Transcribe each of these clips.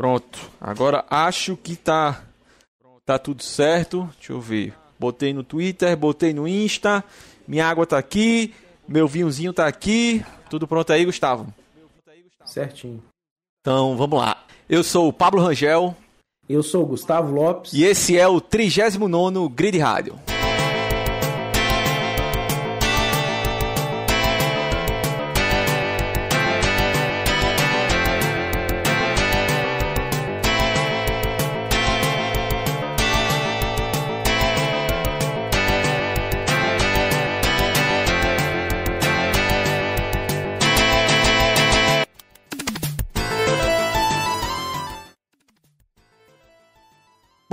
Pronto. Agora acho que tá tá tudo certo. Deixa eu ver. Botei no Twitter, botei no Insta. Minha água tá aqui, meu vinhozinho tá aqui. Tudo pronto aí, Gustavo? Certinho. Então, vamos lá. Eu sou o Pablo Rangel. Eu sou o Gustavo Lopes. E esse é o 39º Grid Rádio.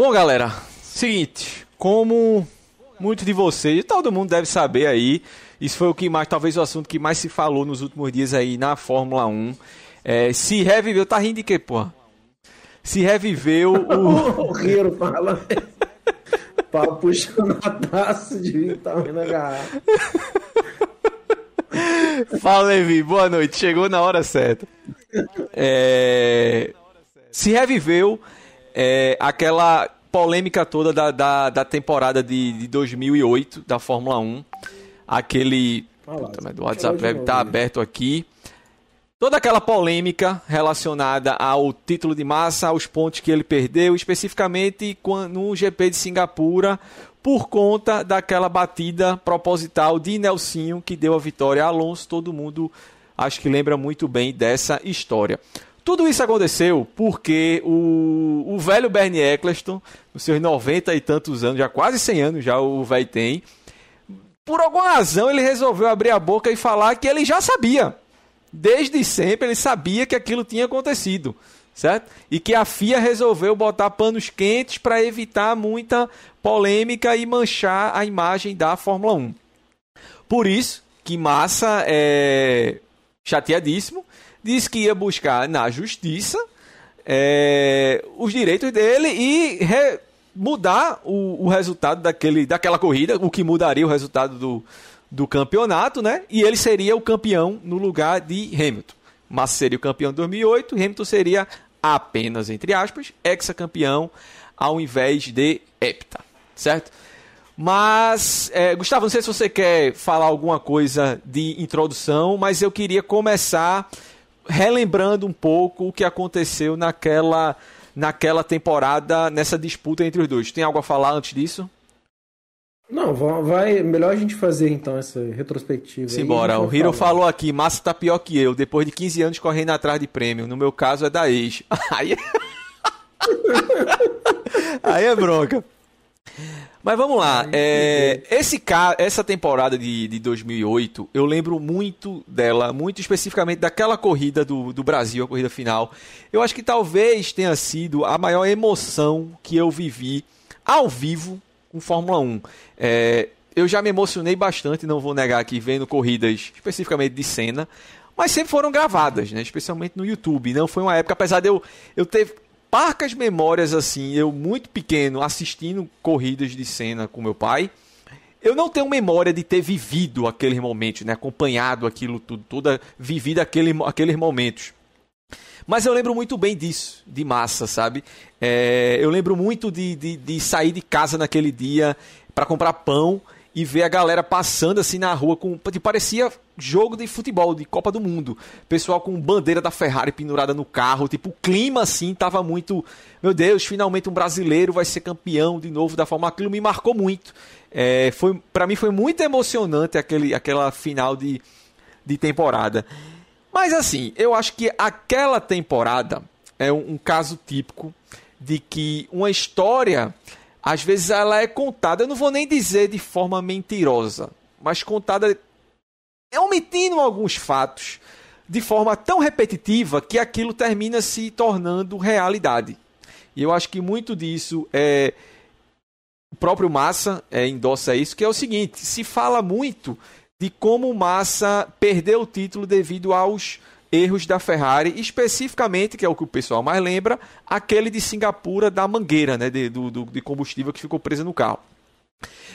Bom, galera, seguinte, como muitos de vocês, todo mundo deve saber aí, isso foi o que mais, talvez o assunto que mais se falou nos últimos dias aí na Fórmula 1. É, se reviveu, tá rindo de quê, porra? Se reviveu o. o Rio fala. Pau puxando a taça de vinho, tá garrafa. Fala, Levi, boa noite, chegou na hora certa. É... Se reviveu é, aquela polêmica toda da, da, da temporada de, de 2008 da Fórmula 1. Aquele. Puta, o WhatsApp deve estar tá aberto aqui. Toda aquela polêmica relacionada ao título de massa, aos pontos que ele perdeu, especificamente no GP de Singapura, por conta daquela batida proposital de Nelsinho que deu a vitória a Alonso. Todo mundo acho que lembra muito bem dessa história. Tudo isso aconteceu porque o, o velho Bernie Eccleston, nos seus 90 e tantos anos, já quase 100 anos já o velho tem, por alguma razão ele resolveu abrir a boca e falar que ele já sabia. Desde sempre ele sabia que aquilo tinha acontecido, certo? E que a FIA resolveu botar panos quentes para evitar muita polêmica e manchar a imagem da Fórmula 1. Por isso que Massa é chateadíssimo disse que ia buscar na justiça é, os direitos dele e re, mudar o, o, resultado daquele, daquela corrida, o que mudaria o resultado do, do campeonato, né? E ele seria o campeão no lugar de Hamilton. Massa seria o campeão de 2008, Hamilton seria apenas, entre aspas, ex-campeão ao invés de hepta, certo? Mas, é, Gustavo, não sei se você quer falar alguma coisa de introdução, mas eu queria começar relembrando um pouco o que aconteceu naquela, naquela temporada, nessa disputa entre os dois. Tem algo a falar antes disso? Não, vai. Melhor a gente fazer então essa retrospectiva. Simbora. O Hiro falou aqui: Massa tá pior que eu, depois de 15 anos correndo atrás de prêmio. No meu caso é da ex. Aí. É Aí é bronca. Mas vamos lá. É, esse essa temporada de, de 2008, eu lembro muito dela, muito especificamente daquela corrida do, do Brasil, a corrida final. Eu acho que talvez tenha sido a maior emoção que eu vivi ao vivo com Fórmula 1. É, eu já me emocionei bastante, não vou negar aqui, vendo corridas especificamente de cena, mas sempre foram gravadas, né? especialmente no YouTube. Não foi uma época, apesar de eu, eu ter parcas memórias assim, eu muito pequeno assistindo corridas de cena com meu pai. Eu não tenho memória de ter vivido aqueles momentos, né? acompanhado aquilo tudo, toda vivido aquele, aqueles momentos. Mas eu lembro muito bem disso, de massa, sabe? É, eu lembro muito de, de, de sair de casa naquele dia para comprar pão e ver a galera passando assim na rua com. Parecia jogo de futebol, de Copa do Mundo. Pessoal com bandeira da Ferrari pendurada no carro. Tipo, o clima assim tava muito. Meu Deus, finalmente um brasileiro vai ser campeão de novo da Fórmula. Aquilo me marcou muito. É, foi para mim foi muito emocionante aquele, aquela final de, de temporada. Mas assim, eu acho que aquela temporada é um, um caso típico de que uma história às vezes ela é contada, eu não vou nem dizer de forma mentirosa, mas contada omitindo alguns fatos de forma tão repetitiva que aquilo termina se tornando realidade. E eu acho que muito disso é o próprio Massa é, endossa isso, que é o seguinte: se fala muito de como Massa perdeu o título devido aos erros da Ferrari, especificamente, que é o que o pessoal mais lembra, aquele de Singapura da mangueira né, de, do, do, de combustível que ficou presa no carro.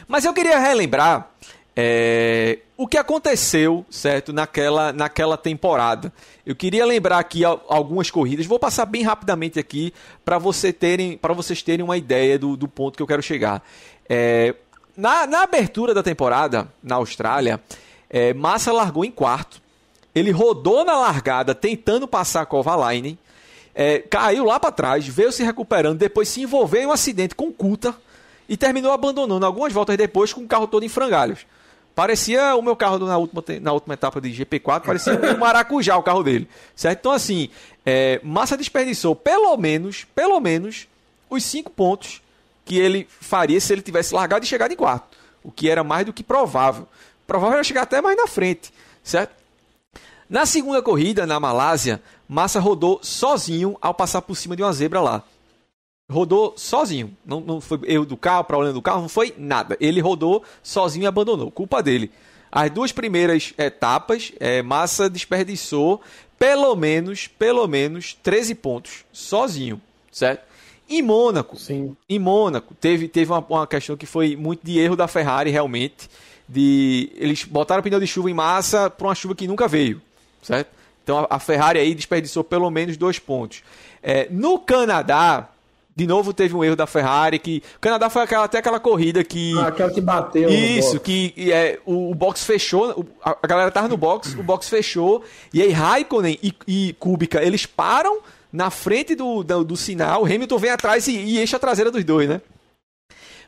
Mas eu queria relembrar É, o que aconteceu, certo, naquela, naquela temporada? Eu queria lembrar aqui algumas corridas. Vou passar bem rapidamente aqui para você terem, para vocês terem uma ideia do, do ponto que eu quero chegar. É, na, na abertura da temporada na Austrália, é, Massa largou em quarto. Ele rodou na largada tentando passar a Kovalainen. É, caiu lá para trás, veio se recuperando, depois se envolveu em um acidente com Kuta e terminou abandonando algumas voltas depois com o carro todo em frangalhos. Parecia o meu carro na última, na última etapa de GP4, parecia um maracujá o carro dele. Certo? Então, assim, é, Massa desperdiçou pelo menos, pelo menos, os cinco pontos que ele faria se ele tivesse largado e chegado em quarto. O que era mais do que provável. Provável era chegar até mais na frente. Certo? Na segunda corrida, na Malásia, Massa rodou sozinho ao passar por cima de uma zebra lá rodou sozinho. Não, não foi erro do carro, problema do carro, não foi nada. Ele rodou sozinho e abandonou. Culpa dele. As duas primeiras etapas, é, Massa desperdiçou pelo menos, pelo menos 13 pontos sozinho, certo? Em Mônaco, Sim. em Mônaco, teve, teve uma, uma questão que foi muito de erro da Ferrari, realmente. De, eles botaram pneu de chuva em massa para uma chuva que nunca veio, certo? Então a, Ferrari aí desperdiçou pelo menos dois pontos. É, no Canadá, de novo teve um erro da Ferrari, que o Canadá foi aquela, até aquela corrida que... Ah, aquela que bateu Isso, que é, o, o box fechou, a, a galera tava no box, o box fechou, e aí Raikkonen e, e Kubica, eles param na frente do, do, do sinal, Hamilton vem atrás e, e enche a traseira dos dois, né?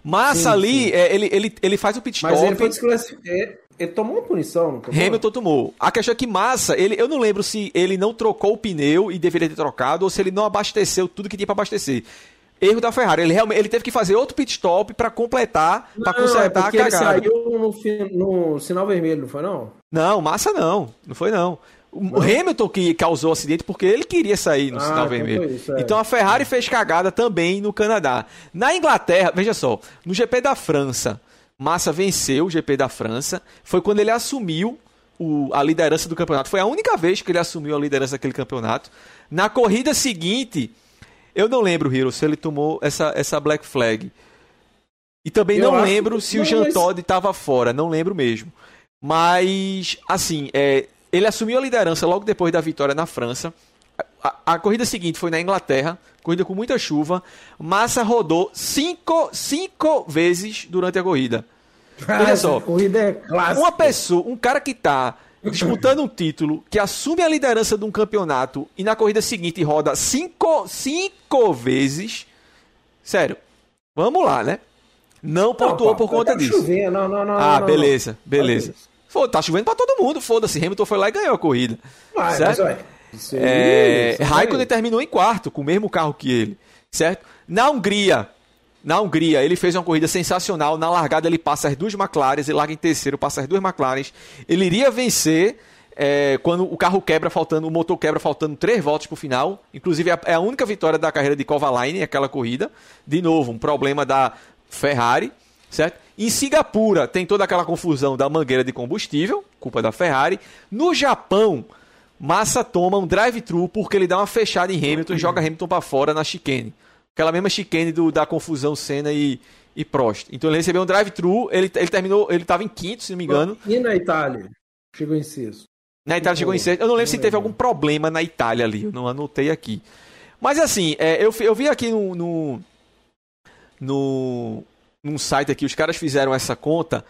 Massa sim, ali, sim. É, ele, ele, ele faz o pit stop. Mas ele foi desclassificado. Ele tomou uma punição, não tomou? Hamilton tomou. A questão é que Massa, ele, eu não lembro se ele não trocou o pneu e deveria ter trocado, ou se ele não abasteceu tudo que tinha para abastecer erro da Ferrari. Ele realmente ele teve que fazer outro pit stop para completar, para consertar é a cagada. Ele saiu no, no, sinal vermelho, não foi não? Não, Massa não, não foi não. O. Hamilton que causou o acidente porque ele queria sair no ah, sinal então vermelho. Isso, é. Então a Ferrari fez cagada também no Canadá. Na Inglaterra, veja só, no GP da França, Massa venceu o GP da França. Foi quando ele assumiu o, a liderança do campeonato. Foi a única vez que ele assumiu a liderança daquele campeonato. Na corrida seguinte, eu não lembro, Hiro, se ele tomou essa, essa Black Flag. E também eu não lembro se o Jean mas... Todd estava fora, não lembro mesmo. Mas, assim, é, ele assumiu a liderança logo depois da vitória na França. A, a, corrida seguinte foi na Inglaterra, corrida com muita chuva. Massa rodou cinco, cinco vezes durante a corrida. Olha só, corrida é clássica. uma pessoa, um cara que está disputando um título, que assume a liderança de um campeonato e na corrida seguinte roda cinco, cinco vezes. Sério, vamos lá, né? Não pontuou não, por conta tá disso. Chovendo. Não, não, não, ah, beleza, beleza. Foda, tá chovendo pra todo mundo, foda-se. Hamilton foi lá e ganhou a corrida. Vai, certo? Mas, ué, é, Raikkonen terminou em quarto, com o mesmo carro que ele, certo? Na Hungria, na Hungria, ele fez uma corrida sensacional. Na largada, ele passa as duas McLaren, ele larga em terceiro, passa as duas McLaren. Ele iria vencer é, quando o carro quebra, faltando, o motor quebra, faltando três voltas para o final. Inclusive, é a única vitória da carreira de Kovalainen, aquela corrida. De novo, um problema da Ferrari, certo? Em Singapura, tem toda aquela confusão da mangueira de combustível, culpa da Ferrari. No Japão, Massa toma um drive-thru porque ele dá uma fechada em Hamilton e joga Hamilton para fora na chicane aquela mesma chicane do, da confusão Senna e, e Prost. Então ele recebeu um drive-thru, ele, ele terminou, ele estava em quinto, se não me engano. E na Itália? Chegou em sexto. Na Itália chegou em sexto. Eu não lembro não se teve algum problema na Itália ali, eu não anotei aqui. Mas assim, é, eu, eu vi aqui no, no, no num site aqui, os caras fizeram essa conta.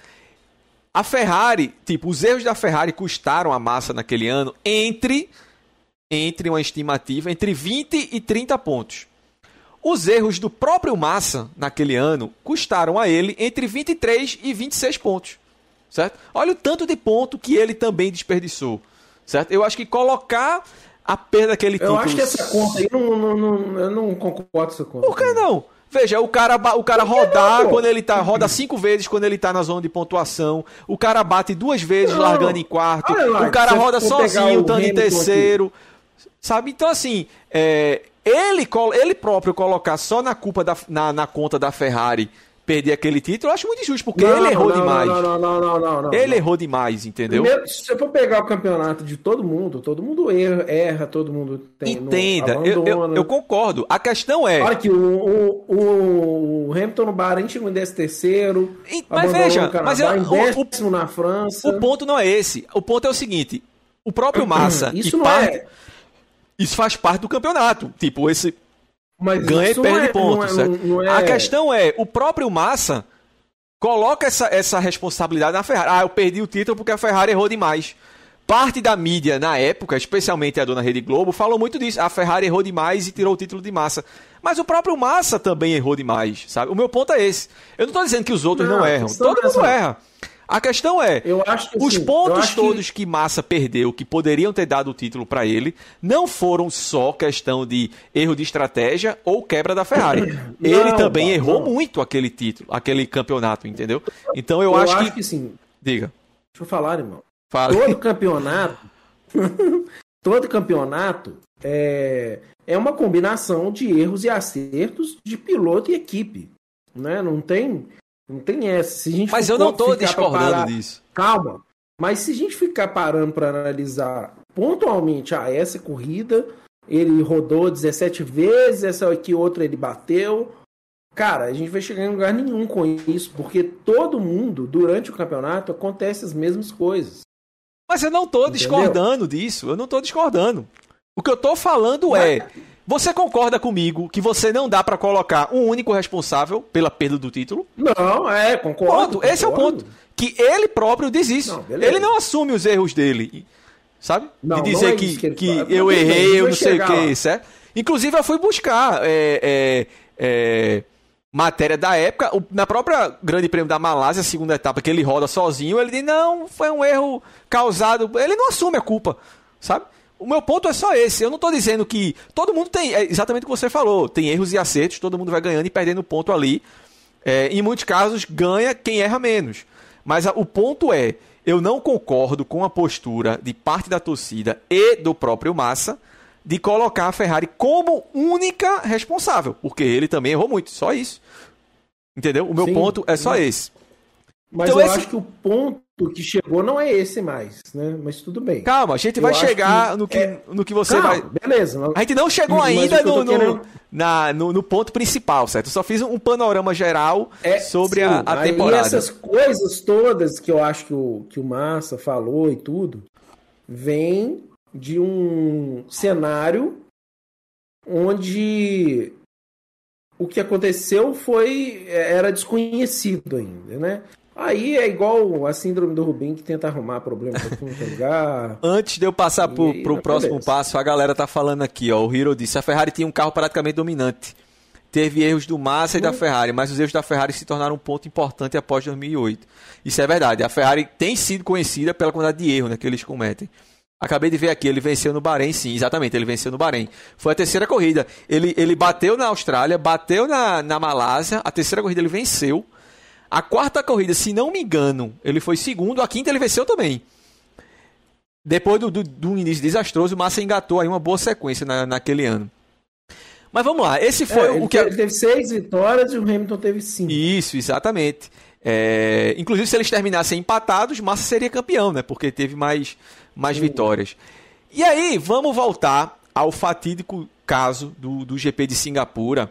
A Ferrari, tipo, os erros da Ferrari custaram a massa naquele ano entre entre uma estimativa entre 20 e 30 pontos. Os erros do próprio Massa naquele ano custaram a ele entre 23 e 26 pontos. Certo? Olha o tanto de ponto que ele também desperdiçou. Certo? Eu acho que colocar a perda daquele título. Eu acho que essa conta aí não, não, não, eu não concordo com essa conta. Por que não? Veja, o cara, o cara rodar não, quando ele tá. Roda cinco vezes quando ele tá na zona de pontuação. O cara bate duas vezes não. largando em quarto. O cara roda sozinho, estando em terceiro. Aqui. Sabe? Então, assim, é, ele, ele próprio colocar só na culpa da, na, na conta da Ferrari perder aquele título, eu acho muito injusto, porque não, ele errou não, demais. Não, não, não, não, não, Ele errou demais, entendeu? Primeiro, se eu for pegar o campeonato de todo mundo, todo mundo erra, erra todo mundo tem. Entenda, eu, eu, eu, concordo. A questão é. Olha que o, o, o Hamilton no Bahrein chegou em 13 terceiro. Mas veja, Canadá, mas eu, em décimo o, na França. O ponto não é esse. O ponto é o seguinte: o próprio Massa. Isso não é. Isso faz parte do campeonato. Tipo, esse mas ganha e perde é, pontos. É, é... A questão é, o próprio Massa coloca essa, essa responsabilidade na Ferrari. Ah, eu perdi o título porque a Ferrari errou demais. Parte da mídia na época, especialmente a dona Rede Globo, falou muito disso. A Ferrari errou demais e tirou o título de Massa. Mas o próprio Massa também errou demais, sabe? O meu ponto é esse. Eu não estou dizendo que os outros não, não erram. Todo mundo erra. A questão é, que, os assim, pontos todos que... que... Massa perdeu, que poderiam ter dado o título para ele, não foram só questão de erro de estratégia ou quebra da Ferrari. Não, ele também não. errou muito aquele título, aquele campeonato, entendeu? Então eu, eu acho, acho que... que sim. Diga. Deixa eu falar, irmão. Todo campeonato, todo campeonato é, é uma combinação de erros e acertos de piloto e equipe, né? Não tem não tem essa. Se a gente mas eu não estou discordando parar... disso. Calma. Mas se a gente ficar parando para analisar pontualmente, ah, essa corrida ele rodou 17 vezes, essa aqui outra ele bateu. Cara, a gente vai chegar em lugar nenhum com isso, porque todo mundo, durante o campeonato, acontece as mesmas coisas. Mas eu não estou discordando disso, eu não estou discordando. O que eu estou falando mas... é você concorda comigo que você não dá para colocar um único responsável pela perda do título? Não, é, concordo. Ponto. Concordo. Esse é o ponto. Que ele próprio diz isso. Não, ele não assume os erros dele. Sabe? Não, de dizer é que, que, que eu errei, eu não sei o que, certo? Inclusive, eu fui buscar é, é, é, matéria da época. Na própria Grande Prêmio da Malásia, segunda etapa, que ele roda sozinho, ele diz: não, foi um erro causado. Ele não assume a culpa, sabe? O meu ponto é só esse. Eu não estou dizendo que. Todo mundo tem. É exatamente o que você falou. Tem erros e acertos, todo mundo vai ganhando e perdendo ponto ali. É, em muitos casos, ganha quem erra menos. Mas a, o ponto é: eu não concordo com a postura de parte da torcida e do próprio Massa de colocar a Ferrari como única responsável. Porque ele também errou muito. Só isso. Entendeu? O meu Sim, ponto é só mas, esse. Mas então, eu esse... acho que o ponto que chegou não é esse mais, né? Mas tudo bem. Calma, a gente eu vai chegar que no, que, é... no que você Calma, vai. Beleza. A gente não chegou ainda no, querendo... na, no, no, ponto principal, certo? Eu só fiz um panorama geral é, sobre sim, a, a temporada. E essas coisas todas que eu acho que o, que o Massa falou e tudo, vem de um cenário onde o que aconteceu foi era desconhecido ainda, né? Aí é igual a síndrome do Rubim que tenta arrumar problema pra todo lugar. Antes de eu passar pro, aí, pro próximo beleza. passo, a galera tá falando aqui, ó. O Hiro disse: a Ferrari tinha um carro praticamente dominante. Teve erros do Massa e da hum. Ferrari, mas os erros da Ferrari se tornaram um ponto importante após 2008. Isso é verdade. A Ferrari tem sido conhecida pela quantidade de erros né, que eles cometem. Acabei de ver aqui, ele venceu no Bahrein, sim, exatamente, ele venceu no Bahrein. Foi a terceira corrida. Ele, ele bateu na Austrália, bateu na, na Malásia, a terceira corrida ele venceu. A quarta corrida, se não me engano, ele foi segundo. A quinta ele venceu também. Depois do, do, do início desastroso, o Massa engatou aí uma boa sequência na, naquele ano. Mas vamos lá, esse foi é, o que. Ele teve seis vitórias e o Hamilton teve cinco. Isso, exatamente. É... Inclusive, se eles terminassem empatados, Massa seria campeão, né? Porque teve mais, mais vitórias. E aí, vamos voltar ao fatídico caso do, do GP de Singapura.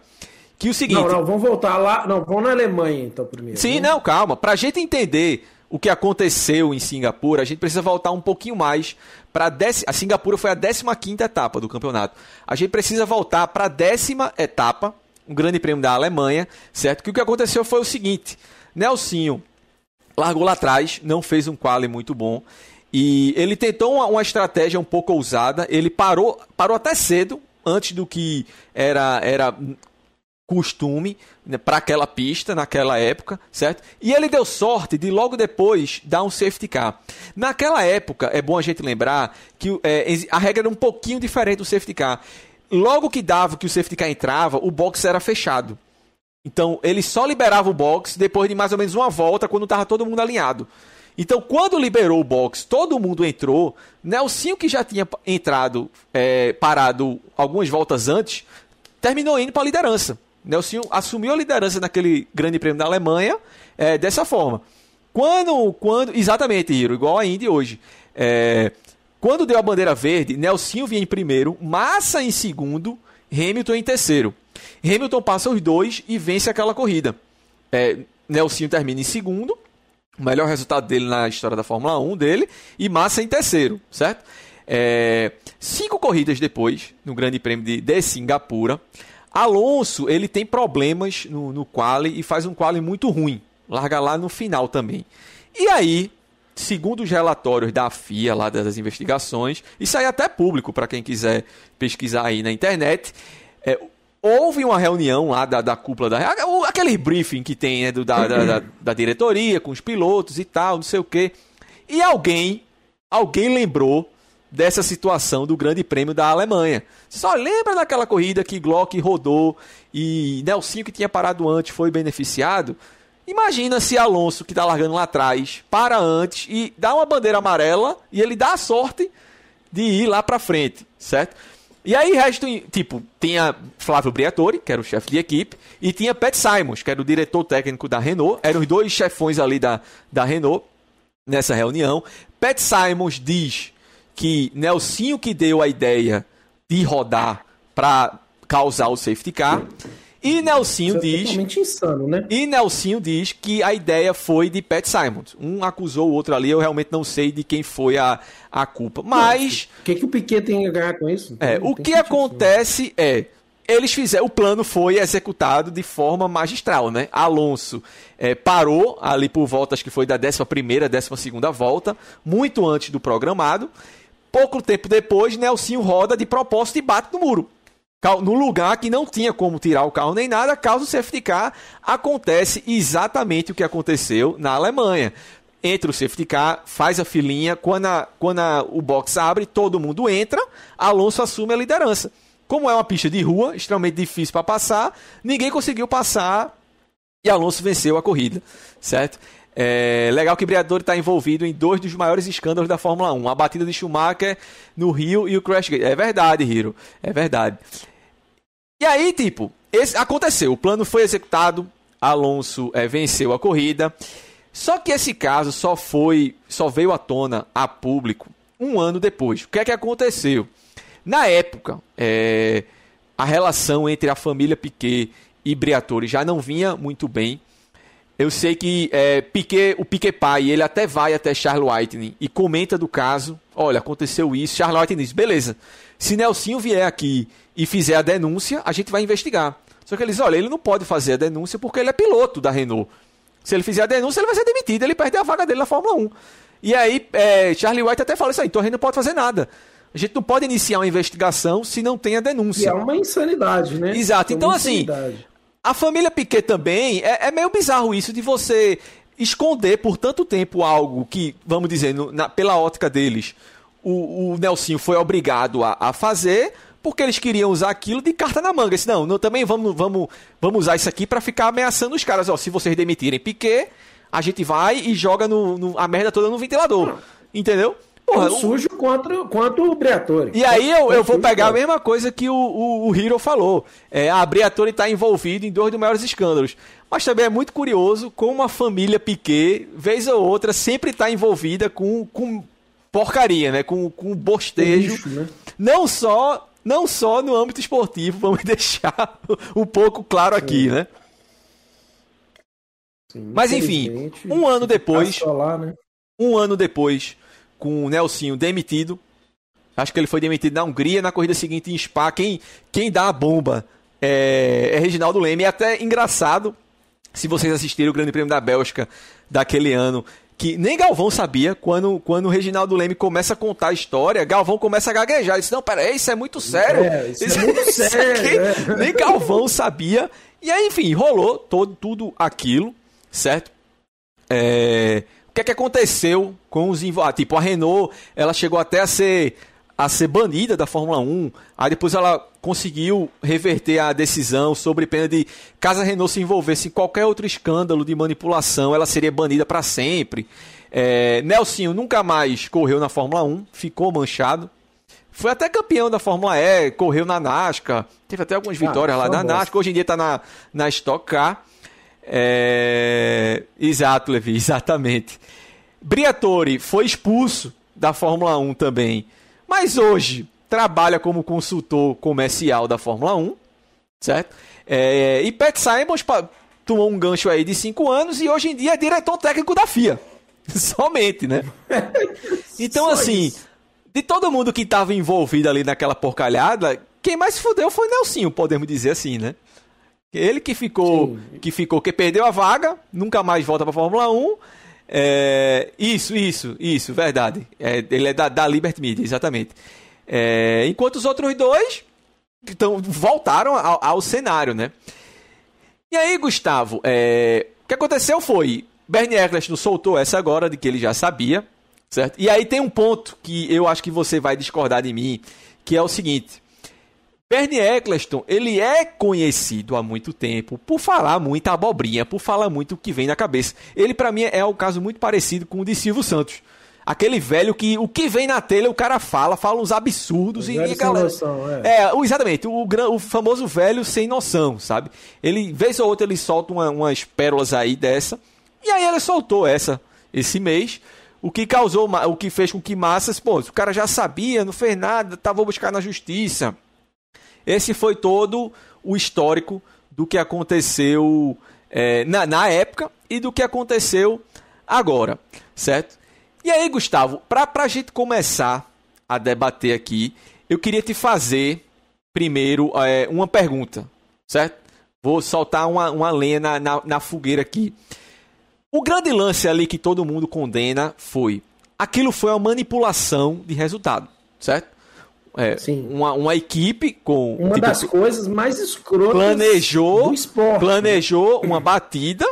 Que o seguinte. Não, não, vamos voltar lá. Não, vamos na Alemanha então primeiro. Sim, não, calma. Pra gente entender o que aconteceu em Singapura, a gente precisa voltar um pouquinho mais para dec... a Singapura foi a 15 etapa do campeonato. A gente precisa voltar para a décima etapa, um grande prêmio da Alemanha, certo? Que o que aconteceu foi o seguinte: Nelsinho largou lá atrás, não fez um quali muito bom. E ele tentou uma, uma estratégia um pouco ousada. Ele parou, parou até cedo, antes do que era, era costume né, para aquela pista naquela época, certo? E ele deu sorte de logo depois dar um safety car. Naquela época, é bom a gente lembrar que é, a regra era um pouquinho diferente do safety car. Logo que dava que o safety car entrava, o box era fechado. Então, ele só liberava o box depois de mais ou menos uma volta, quando estava todo mundo alinhado. Então, quando liberou o box, todo mundo entrou. Nelsinho, que já tinha entrado, é, parado algumas voltas antes, terminou indo para a liderança Nelson assumiu a liderança naquele grande prêmio da Alemanha é, dessa forma. Quando, quando. Exatamente, Hiro, igual a Indy hoje. É, quando deu a bandeira verde, Nelson vinha em primeiro, Massa em segundo, Hamilton em terceiro. Hamilton passa os dois e vence aquela corrida. É, Nelson termina em segundo, o melhor resultado dele na história da Fórmula 1 dele, e Massa em terceiro, certo? É, cinco corridas depois, no Grande Prêmio de, de Singapura, Alonso ele tem problemas no, no quali e faz um quali muito ruim. Larga lá no final também. E aí, segundo os relatórios da FIA, lá das investigações, isso aí é até público para quem quiser pesquisar aí na internet, é, houve uma reunião lá da, da cúpula da. aquele briefing que tem né, do, da, da, da, da diretoria, com os pilotos e tal, não sei o quê. E alguém, alguém lembrou dessa situação do Grande Prêmio da Alemanha. Só lembra daquela corrida que Glock rodou e Nelsinho, que tinha parado antes, foi beneficiado? Imagina se Alonso, que está largando lá atrás, para antes e dá uma bandeira amarela e ele dá a sorte de ir lá para frente, certo? E aí, resto, tipo, tinha Flávio Briatore, que era o chefe de equipe, e tinha Pat Simons, que era o diretor técnico da Renault. Eram os dois chefões ali da, da Renault nessa reunião. Pat Simons diz que Nelsinho que deu a ideia de rodar para causar o safety car. E Nelsinho é diz. insano, né? E Nelsinho diz que a ideia foi de Pat Simons. Um acusou o outro ali, eu realmente não sei de quem foi a, a culpa. Mas. O que, que o Piquet tem a ganhar com isso? É, o que acontece é. Eles fizeram. O plano foi executado de forma magistral, né? Alonso é, parou ali por volta, acho que foi da 11 primeira, 12 segunda volta, muito antes do programado. Pouco tempo depois, Nelsinho roda de propósito e bate no muro. No lugar que não tinha como tirar o carro nem nada, causa o safety car, acontece exatamente o que aconteceu na Alemanha. Entra o safety car, faz a filinha, quando, a, quando a, o box abre, todo mundo entra, Alonso assume a liderança. Como é uma pista de rua, extremamente difícil para passar, ninguém conseguiu passar e Alonso venceu a corrida, certo? É legal que Briatore está envolvido em dois dos maiores escândalos da Fórmula 1. A batida de Schumacher no Rio e o Crash Gate. É verdade, Hiro. É verdade. E aí, tipo, esse, aconteceu. O plano foi executado. Alonso é, venceu a corrida. Só que esse caso só foi, só veio à tona a público um ano depois. O que é que aconteceu? Na época, é, a relação entre a família Piquet e Briatore já não vinha muito bem. Eu sei que é, Piquet, o Piquet pai, ele até vai até Charles Whiting e comenta do caso. Olha, aconteceu isso. Charles Whiting diz: beleza, se Nelsinho vier aqui e fizer a denúncia, a gente vai investigar. Só que eles, olha, ele não pode fazer a denúncia porque ele é piloto da Renault. Se ele fizer a denúncia, ele vai ser demitido, ele perde a vaga dele na Fórmula 1. E aí, é, Charlie White até fala isso aí, então a gente não pode fazer nada. A gente não pode iniciar uma investigação se não tem a denúncia. E é uma insanidade, né? Exato. É então, assim, a família Piquet também, é, é, meio bizarro isso de você esconder por tanto tempo algo que, vamos dizer, no, na, pela ótica deles, o, o Nelsinho foi obrigado a, a, fazer, porque eles queriam usar aquilo de carta na manga. Disse, não, não, também vamos, vamos, vamos usar isso aqui para ficar ameaçando os caras. Ó, se vocês demitirem Piquet, a gente vai e joga no, no, a merda toda no ventilador. Entendeu? Porra, Tão sujo o... quanto, quanto o Briatore. E aí eu, eu vou pegar a mesma coisa que o, o, o Hiro falou. É, a Briatore está envolvido em dois dos maiores escândalos. Mas também é muito curioso como a família Piquet, vez ou outra, sempre está envolvida com, com porcaria, né? Com, com bostejo. Lixo, né? Não só não só no âmbito esportivo, vamos deixar um pouco claro aqui, Sim. né? Sim, Mas enfim, um ano depois, lá, né? um ano depois com o Nelsinho demitido. Acho que ele foi demitido na Hungria, na corrida seguinte em Spa. Quem, quem dá a bomba é, é Reginaldo Leme. É até engraçado, se vocês assistirem o Grande Prêmio da Bélgica daquele ano, que nem Galvão sabia, quando, quando o Reginaldo Leme começa a contar a história, Galvão começa a gaguejar. Ele disse, não, peraí, isso é muito sério. É, isso, isso é muito sério. É. Nem Galvão sabia. E aí, enfim, rolou todo, tudo aquilo, certo? É, que é que aconteceu com os ah, tipo a Renault, ela chegou até a ser a ser banida da Fórmula 1. Aí depois ela conseguiu reverter a decisão sobre pena de caso a Renault se envolvesse em qualquer outro escândalo de manipulação, ela seria banida para sempre. É, Nelsinho nunca mais correu na Fórmula 1, ficou manchado. Foi até campeão da Fórmula E, correu na NASCAR, teve até algumas vitórias ah, lá na NASCAR. Hoje em dia está na, na Stock Car. É... Exato, Levi, exatamente. Briatore foi expulso da Fórmula 1 também, mas hoje trabalha como consultor comercial da Fórmula 1, certo? É... E Pat Simons tomou um gancho aí de 5 anos e hoje em dia é diretor técnico da FIA. Somente, né? Então, assim, isso. de todo mundo que estava envolvido ali naquela porcalhada, quem mais se fudeu foi Nelsinho, podemos dizer assim, né? Ele que ficou, Sim. que ficou, que perdeu a vaga, nunca mais volta para a Fórmula 1. É, isso, isso, isso, verdade. É, ele é da, da Liberty Media, exatamente. É, enquanto os outros dois então, voltaram ao, ao cenário, né? E aí, Gustavo, é, o que aconteceu foi, Bernie Eccleston soltou essa agora de que ele já sabia, certo? E aí tem um ponto que eu acho que você vai discordar de mim, que é o seguinte. Bernie Eccleston, ele é conhecido há muito tempo por falar muita abobrinha, por falar muito o que vem na cabeça. Ele, para mim, é um caso muito parecido com o de Silvio Santos. Aquele velho que o que vem na telha o cara fala, fala uns absurdos o e, e galera. Noção, é. é, exatamente, o, o famoso velho sem noção, sabe? Ele, vez ou outra, ele solta uma, umas pérolas aí dessa. E aí ele soltou essa esse mês. O que causou, o que fez com que massas, pô, o cara já sabia, não fez nada, tava tá, buscar na justiça. Esse foi todo o histórico do que aconteceu é, na, na época e do que aconteceu agora, certo? E aí, Gustavo, para a gente começar a debater aqui, eu queria te fazer primeiro é, uma pergunta, certo? Vou soltar uma, uma lenha na, na, na fogueira aqui. O grande lance ali que todo mundo condena foi: aquilo foi uma manipulação de resultado, certo? É, Sim. Uma, uma equipe com. Uma tipo, das coisas mais escrotas planejou, do esporte. Planejou uma batida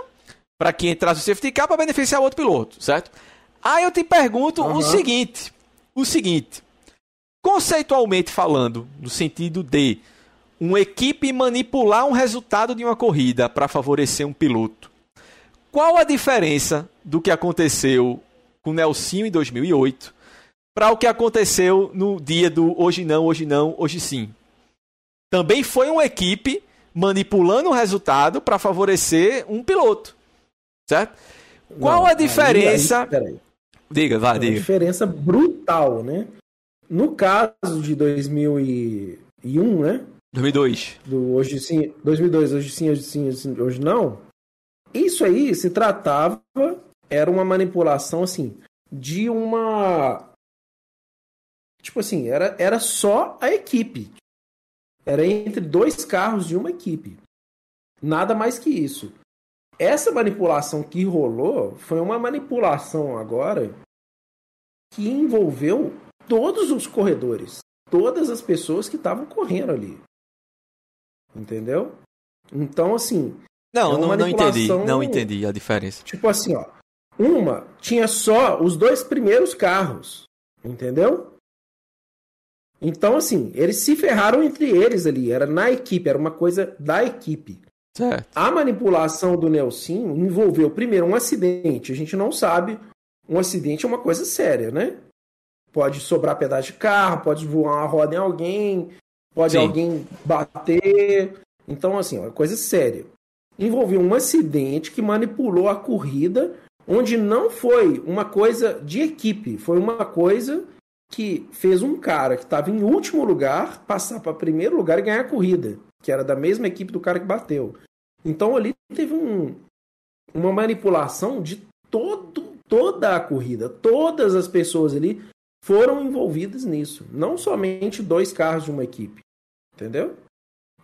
para que entrasse o safety car para beneficiar o outro piloto, certo? Aí eu te pergunto uhum. o seguinte: o seguinte. Conceitualmente falando, no sentido de uma equipe manipular um resultado de uma corrida para favorecer um piloto. Qual a diferença do que aconteceu com o Nelsinho em 2008 para o que aconteceu no dia do hoje não, hoje não, hoje sim. Também foi uma equipe manipulando o resultado para favorecer um piloto. Certo? Qual não, a diferença? Aí, aí, diga, vá, diga. diferença brutal, né? No caso de 2001, né? 2002. Do hoje sim, 2002, hoje sim, hoje sim, hoje não. Isso aí se tratava era uma manipulação assim de uma Tipo assim, era, era só a equipe. Era entre dois carros de uma equipe. Nada mais que isso. Essa manipulação que rolou foi uma manipulação agora que envolveu todos os corredores, todas as pessoas que estavam correndo ali. Entendeu? Então, assim. Não, é não, não entendi. Não entendi a diferença. Tipo assim, ó. Uma tinha só os dois primeiros carros. Entendeu? Então, assim, eles se ferraram entre eles ali. Era na equipe, era uma coisa da equipe. Certo. A manipulação do Nelson envolveu, primeiro, um acidente. A gente não sabe. Um acidente é uma coisa séria, né? Pode sobrar pedaço de carro, pode voar uma roda em alguém, pode Sim. alguém bater. Então, assim, é uma coisa séria. Envolveu um acidente que manipulou a corrida, onde não foi uma coisa de equipe, foi uma coisa que fez um cara que estava em último lugar passar para primeiro lugar e ganhar a corrida, que era da mesma equipe do cara que bateu. Então ali teve um, uma manipulação de todo, toda a corrida. Todas as pessoas ali foram envolvidas nisso. Não somente dois carros de uma equipe. Entendeu?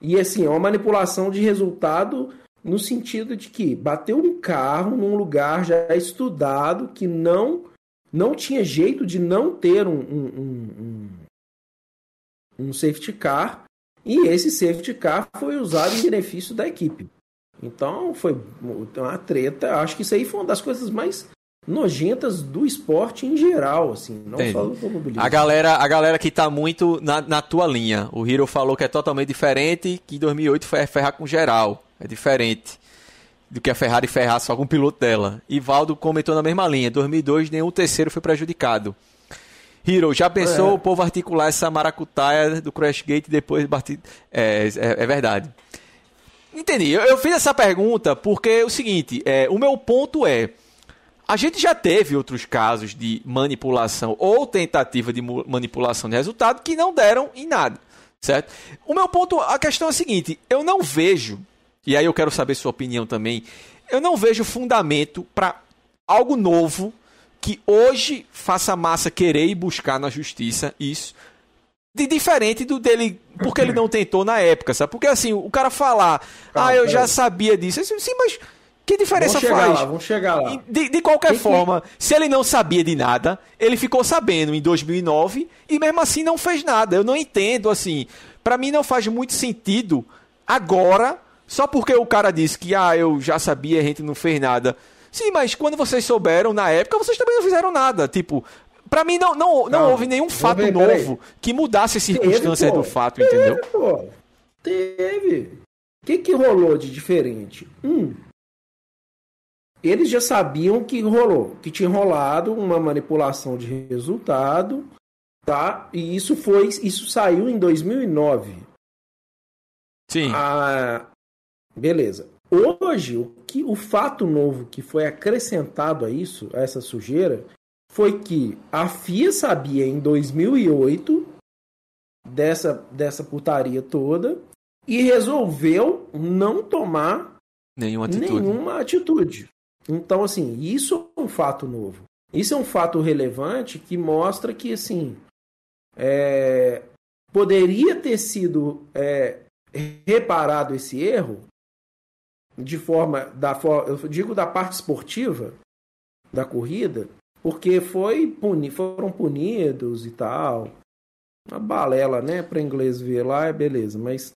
E assim, é uma manipulação de resultado no sentido de que bateu um carro num lugar já estudado que não não tinha jeito de não ter um, um, um, um, safety car e esse safety car foi usado em benefício da equipe. Então foi uma treta. Acho que isso aí foi uma das coisas mais nojentas do esporte em geral, assim, não Entendi. só do automobilismo. A galera, a galera que tá muito na, na tua linha. O Hiro falou que é totalmente diferente, que em 2008 foi ferrar com geral. É diferente do que a Ferrari ferrar só com o piloto dela. E Valdo comentou na mesma linha. 2002 nenhum terceiro foi prejudicado. Hero, já pensou é. o povo articular essa maracutaia do Crash Gate e depois bater. É, é, é, verdade. Entendi. Eu, eu, fiz essa pergunta porque o seguinte: é, o meu ponto é. A gente já teve outros casos de manipulação ou tentativa de manipulação de resultado que não deram em nada, certo? O meu ponto, a questão é a seguinte: eu não vejo, e aí eu quero saber sua opinião também, eu não vejo fundamento para algo novo que hoje faça massa querer ir buscar na justiça isso. De diferente do dele, porque ele não tentou na época, sabe? Porque assim, o cara falar, ah, eu já sabia disso. Sim, mas que diferença vamos faz? Lá, vamos chegar lá. De, de qualquer que forma, se ele não sabia de nada, ele ficou sabendo em 2009 e mesmo assim não fez nada. Eu não entendo, assim. para mim não faz muito sentido agora, só porque o cara disse que, ah, eu já sabia, a gente não fez nada. Sim, mas quando vocês souberam na época, vocês também não fizeram nada. Tipo, Pra mim, não, não, não, não houve nenhum fato ver, novo que mudasse a circunstância Teve, do fato, Teve, entendeu? Pô. Teve. O que, que rolou de diferente? Um, eles já sabiam que rolou, que tinha rolado uma manipulação de resultado, tá? E isso foi, isso saiu em 2009. Sim. Ah, beleza. Hoje, o que o fato novo que foi acrescentado a isso, a essa sujeira, foi que a FIA sabia em 2008 dessa dessa putaria toda e resolveu não tomar nenhuma atitude. Nenhuma atitude. Então, assim, isso é um fato novo. Isso é um fato relevante que mostra que, assim, é, poderia ter sido é, reparado esse erro de forma, da, eu digo da parte esportiva da corrida, porque foi puni, foram punidos e tal. Uma balela, né, para inglês ver lá, é beleza, mas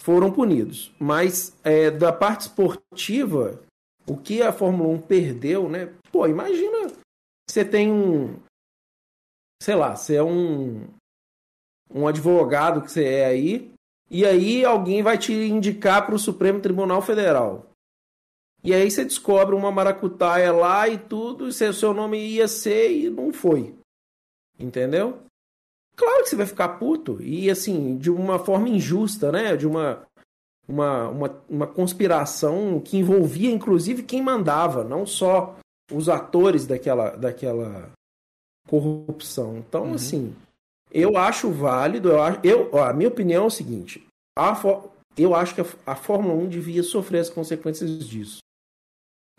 foram punidos. Mas é, da parte esportiva, o que a Fórmula 1 perdeu, né? Pô, imagina você tem um. Sei lá, você é um. Um advogado que você é aí, e aí alguém vai te indicar para o Supremo Tribunal Federal. E aí você descobre uma maracutaia lá e tudo, e seu nome ia ser e não foi. Entendeu? Claro que você vai ficar puto. E assim, de uma forma injusta, né? De uma uma, uma, uma conspiração que envolvia inclusive quem mandava, não só os atores daquela, daquela corrupção. Então, uhum. assim, eu acho válido, eu, eu ó, a minha opinião é o seguinte: a, eu acho que a, a Fórmula 1 devia sofrer as consequências disso.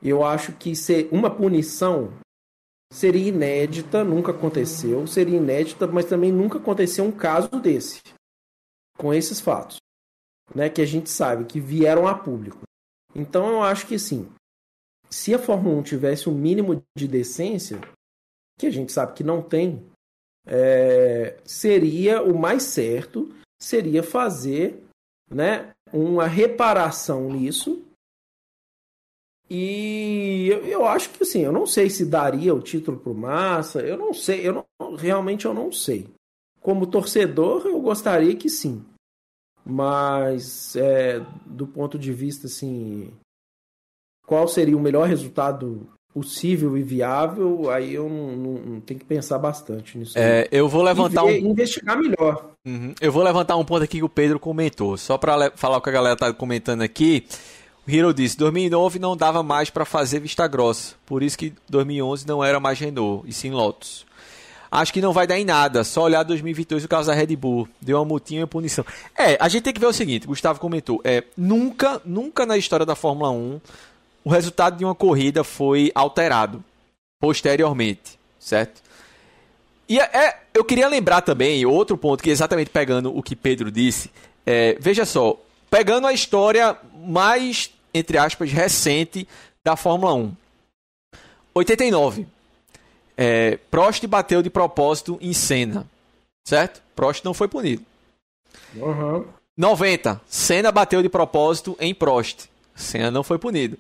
Eu acho que ser uma punição seria inédita, nunca aconteceu, seria inédita, mas também nunca aconteceu um caso desse, com esses fatos né, que a gente sabe que vieram a público. Então eu acho que assim, se a Fórmula 1 tivesse um mínimo de decência, que a gente sabe que não tem, é, seria o mais certo seria fazer né, uma reparação nisso. E eu, eu acho que assim, eu não sei se daria o título para o Massa, eu não sei, eu não, realmente eu não sei. Como torcedor, eu gostaria que sim. Mas é, do ponto de vista assim, qual seria o melhor resultado possível e viável, aí eu não, não, não tenho que pensar bastante nisso. É, eu vou levantar ver, um investigar melhor. Uhum. Eu vou levantar um ponto aqui que o Pedro comentou, só para falar o que a galera tá comentando aqui. O Hero disse: 2009 não dava mais para fazer vista grossa, por isso que 2011 não era mais Renault e sim Lotus. Acho que não vai dar em nada. Só olhar 2022 o caso da Red Bull. Deu uma multinha e punição. É, a gente tem que ver o seguinte: Gustavo comentou. É, nunca, nunca na história da Fórmula 1 o resultado de uma corrida foi alterado posteriormente, certo? E é, é, eu queria lembrar também outro ponto que exatamente pegando o que Pedro disse. É, veja só, pegando a história mais entre aspas recente da Fórmula 1. 89. É, Prost bateu de propósito em Senna, certo? Prost não foi punido. Uhum. 90. Senna bateu de propósito em Prost. Senna não foi punido.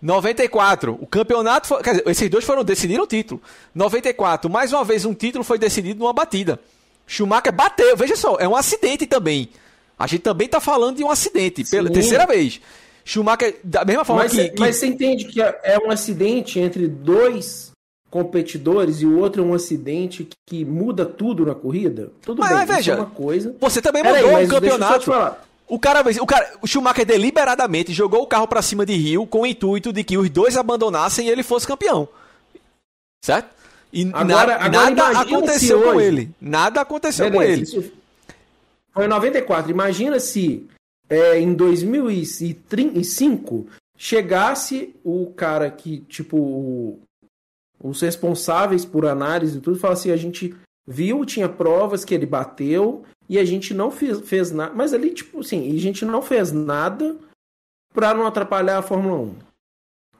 94. O campeonato foi, quer dizer, esses dois foram decidiram o título. 94. Mais uma vez um título foi decidido numa batida. Schumacher bateu. Veja só, é um acidente também. A gente também está falando de um acidente Sim. pela terceira vez. Schumacher da mesma forma mas, que, que, Mas você entende que é, é um acidente entre dois competidores e o outro é um acidente que, que muda tudo na corrida, tudo Mas, bem, veja, é uma coisa. Você também mudou o campeonato. O cara, o cara, o Schumacher deliberadamente jogou o carro pra cima de Rio com o intuito de que os dois abandonassem e ele fosse campeão. Certo? E Agora- na- agora nada aconteceu com hoje- ele. Nada aconteceu com Beleza, ele. isso foi em 94. Imagina se é, em 2035 chegasse o cara que, tipo, os responsáveis por análise e tudo, falasse assim, a gente viu, tinha provas que ele bateu e a gente não fez, fez nada. Mas ali, tipo assim, e a gente não fez nada pra não atrapalhar a Fórmula 1.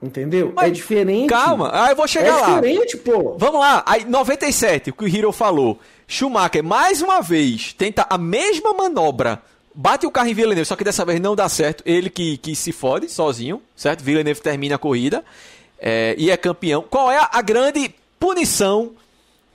Entendeu? Mas é diferente. Calma, ah, eu vou É chegar lá. diferente, pô. Vamos lá, aí 97, o que o Hiro falou. Schumacher, mais uma vez, tenta a mesma manobra. Bate o carro em Villeneuve, só que dessa vez não dá certo. Ele que, que se fode sozinho, certo? Villeneuve termina a corrida é, e é campeão. Qual é a grande punição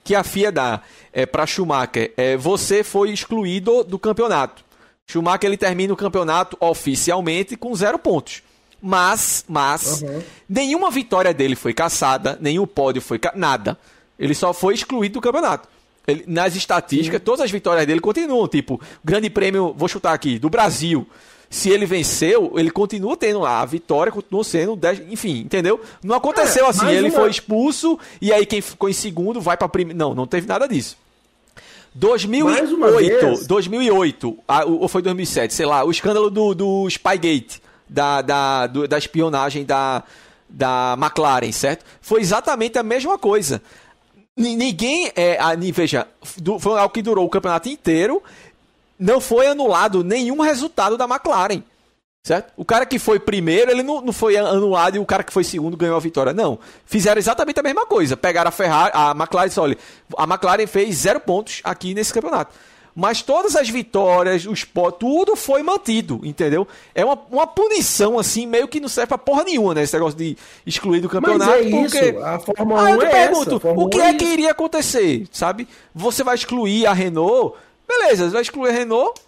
que a FIA dá é, para Schumacher? É, você foi excluído do campeonato. Schumacher ele termina o campeonato oficialmente com zero pontos. Mas, mas, Uhum. nenhuma vitória dele foi caçada, nenhum pódio foi ca... nada. Ele só foi excluído do campeonato. Ele- nas estatísticas, todas as vitórias dele continuam. Tipo, grande prêmio, vou chutar aqui, do Brasil. Se ele venceu, ele continua tendo lá. A vitória continua sendo 10. Enfim, entendeu? Não aconteceu É, assim. Ele uma- foi expulso e aí quem ficou em segundo vai pra primeira. Não, não teve nada disso. Mais uma 2008, vez. 2008, ah, ou foi 2007, sei lá, o escândalo do, do Spygate, da, da, do- da espionagem da, da McLaren, certo? Foi exatamente a mesma coisa. Ni- Ninguém, é, a, veja, foi algo que durou o campeonato inteiro, não foi anulado nenhum resultado da McLaren. Certo? O cara que foi primeiro, ele não, não foi anulado e o cara que foi segundo ganhou a vitória. Não. Fizeram exatamente a mesma coisa. Pegaram a Ferrari, a McLaren olha, a McLaren fez zero pontos aqui nesse campeonato. Mas todas as vitórias, os pontos, tudo foi mantido, entendeu? É uma, uma punição, assim, meio que não serve pra porra nenhuma, né? Esse negócio de excluir do campeonato. Mas é porque... isso, a Fórmula Aí 1 eu te é pergunto, essa, o que 1 é é que iria acontecer, sabe? Você vai excluir a Renault, beleza, vai excluir Renault,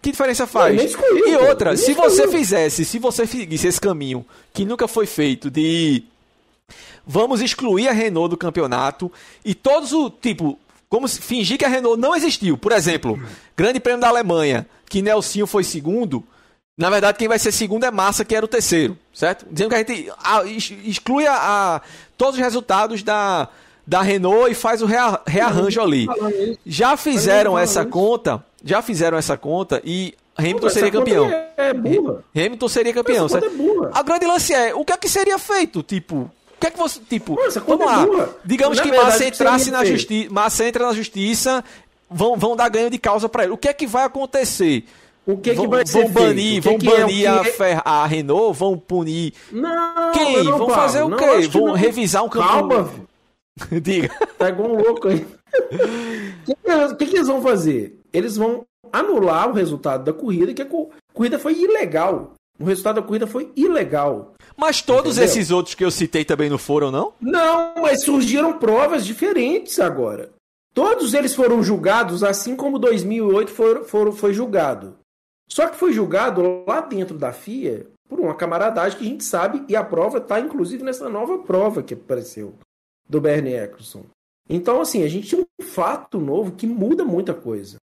que diferença faz? nem excluiu, e outra, se você fizesse, se você seguisse esse caminho que nunca foi feito de vamos excluir a Renault do campeonato e todos o tipo, como se fingir que a Renault não existiu. Por exemplo, Grande Prêmio da Alemanha, que Nelsinho foi segundo, na verdade, quem vai ser segundo é Massa, que era o terceiro, certo? Dizendo que a gente ex- exclui a, a- todos os resultados da, da Renault e faz o rea- rearranjo ali. Já fizeram essa conta, já fizeram essa conta e Hamilton seria campeão. É, é burra. Hamilton seria campeão. Essa é burra. A grande lance é, o que é que seria feito? Tipo, o que é que você, tipo, conta vamos é lá. burra. Digamos Na que verdade, Massa entrasse na justiça, Massa entra na justiça, vão, vão dar ganho de causa para ele. O que é que vai acontecer? O que, vão, que vai ser vão banir, vão é banir que a, é- Fer- a Renault, vão punir Não, quem? não Vão fazer o quê? Vão revisar um campo. Calma. Diga. tá igual um louco aí. O que, que eles- vão fazer? Eles vão anular o resultado da corrida, que a co- corrida foi ilegal. O resultado da corrida foi ilegal. Mas todos Entendeu? esses outros que eu citei também não foram, não? Não, mas surgiram provas diferentes agora. Todos eles foram julgados assim como 2008 foram, foram, foi julgado. Só que foi julgado lá dentro da FIA por uma camaradagem que a gente sabe, e a prova está inclusive nessa nova prova que apareceu do Bernie Eccleston. Então, assim, a gente tem um fato novo que muda muita coisa.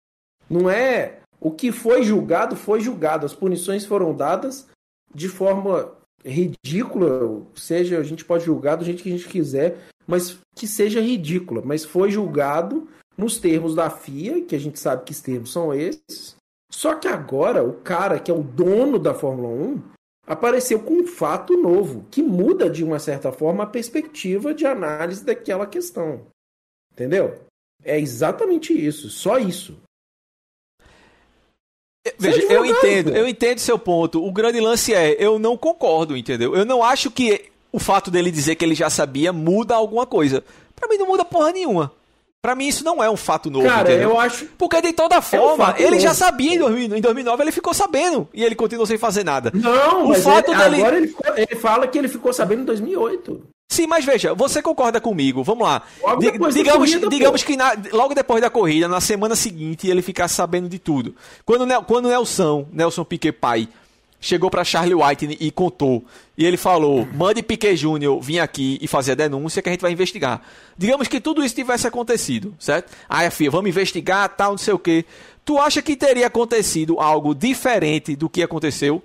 Não é o que foi julgado, foi julgado. As punições foram dadas de forma ridícula, seja a gente pode julgar do jeito que a gente quiser, mas que seja ridícula, mas foi julgado nos termos da FIA, que a gente sabe que os termos são esses. Só que agora o cara que é o dono da Fórmula 1 apareceu com um fato novo, que muda de uma certa forma a perspectiva de análise daquela questão. Entendeu? É exatamente isso, só isso. Veja, é eu advogado, entendo, eu entendo seu ponto. O grande lance é, eu não concordo, entendeu? Eu não acho que o fato dele dizer que ele já sabia muda alguma coisa. Pra mim não muda porra nenhuma. Pra mim isso não é um fato novo, Cara, entendeu? eu acho. Porque de toda forma, fato ele já novo. sabia em 2000 em 2009, ele ficou sabendo e ele continuou sem fazer nada. Não, O fato ele- dele- agora ele, ele fala que ele ficou sabendo em 2008. Sim, mas veja, você concorda comigo? Vamos lá. Da digamos corrida, digamos pô. que na- logo depois da corrida, na semana seguinte, ele ficasse sabendo de tudo. Quando, quando o Nelson, Nelson Piquet pai, chegou para Charlie White e contou, e ele falou: mande Piquet Júnior vir aqui e fazer a denúncia que a gente vai investigar. Digamos que tudo isso tivesse acontecido, certo? Aí a FIA, vamos investigar, tal, não sei o quê. Tu acha que teria acontecido algo diferente do que aconteceu?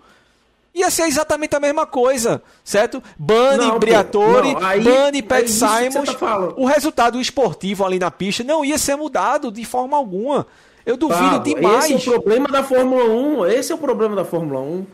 Ia ser exatamente a mesma coisa, certo? Bane, Briatore, Bane, Pat Simons. Tá o resultado esportivo ali na pista não ia ser mudado de forma alguma. Eu duvido Pablo, demais. Esse é o problema da Fórmula 1. Esse é o problema da Fórmula 1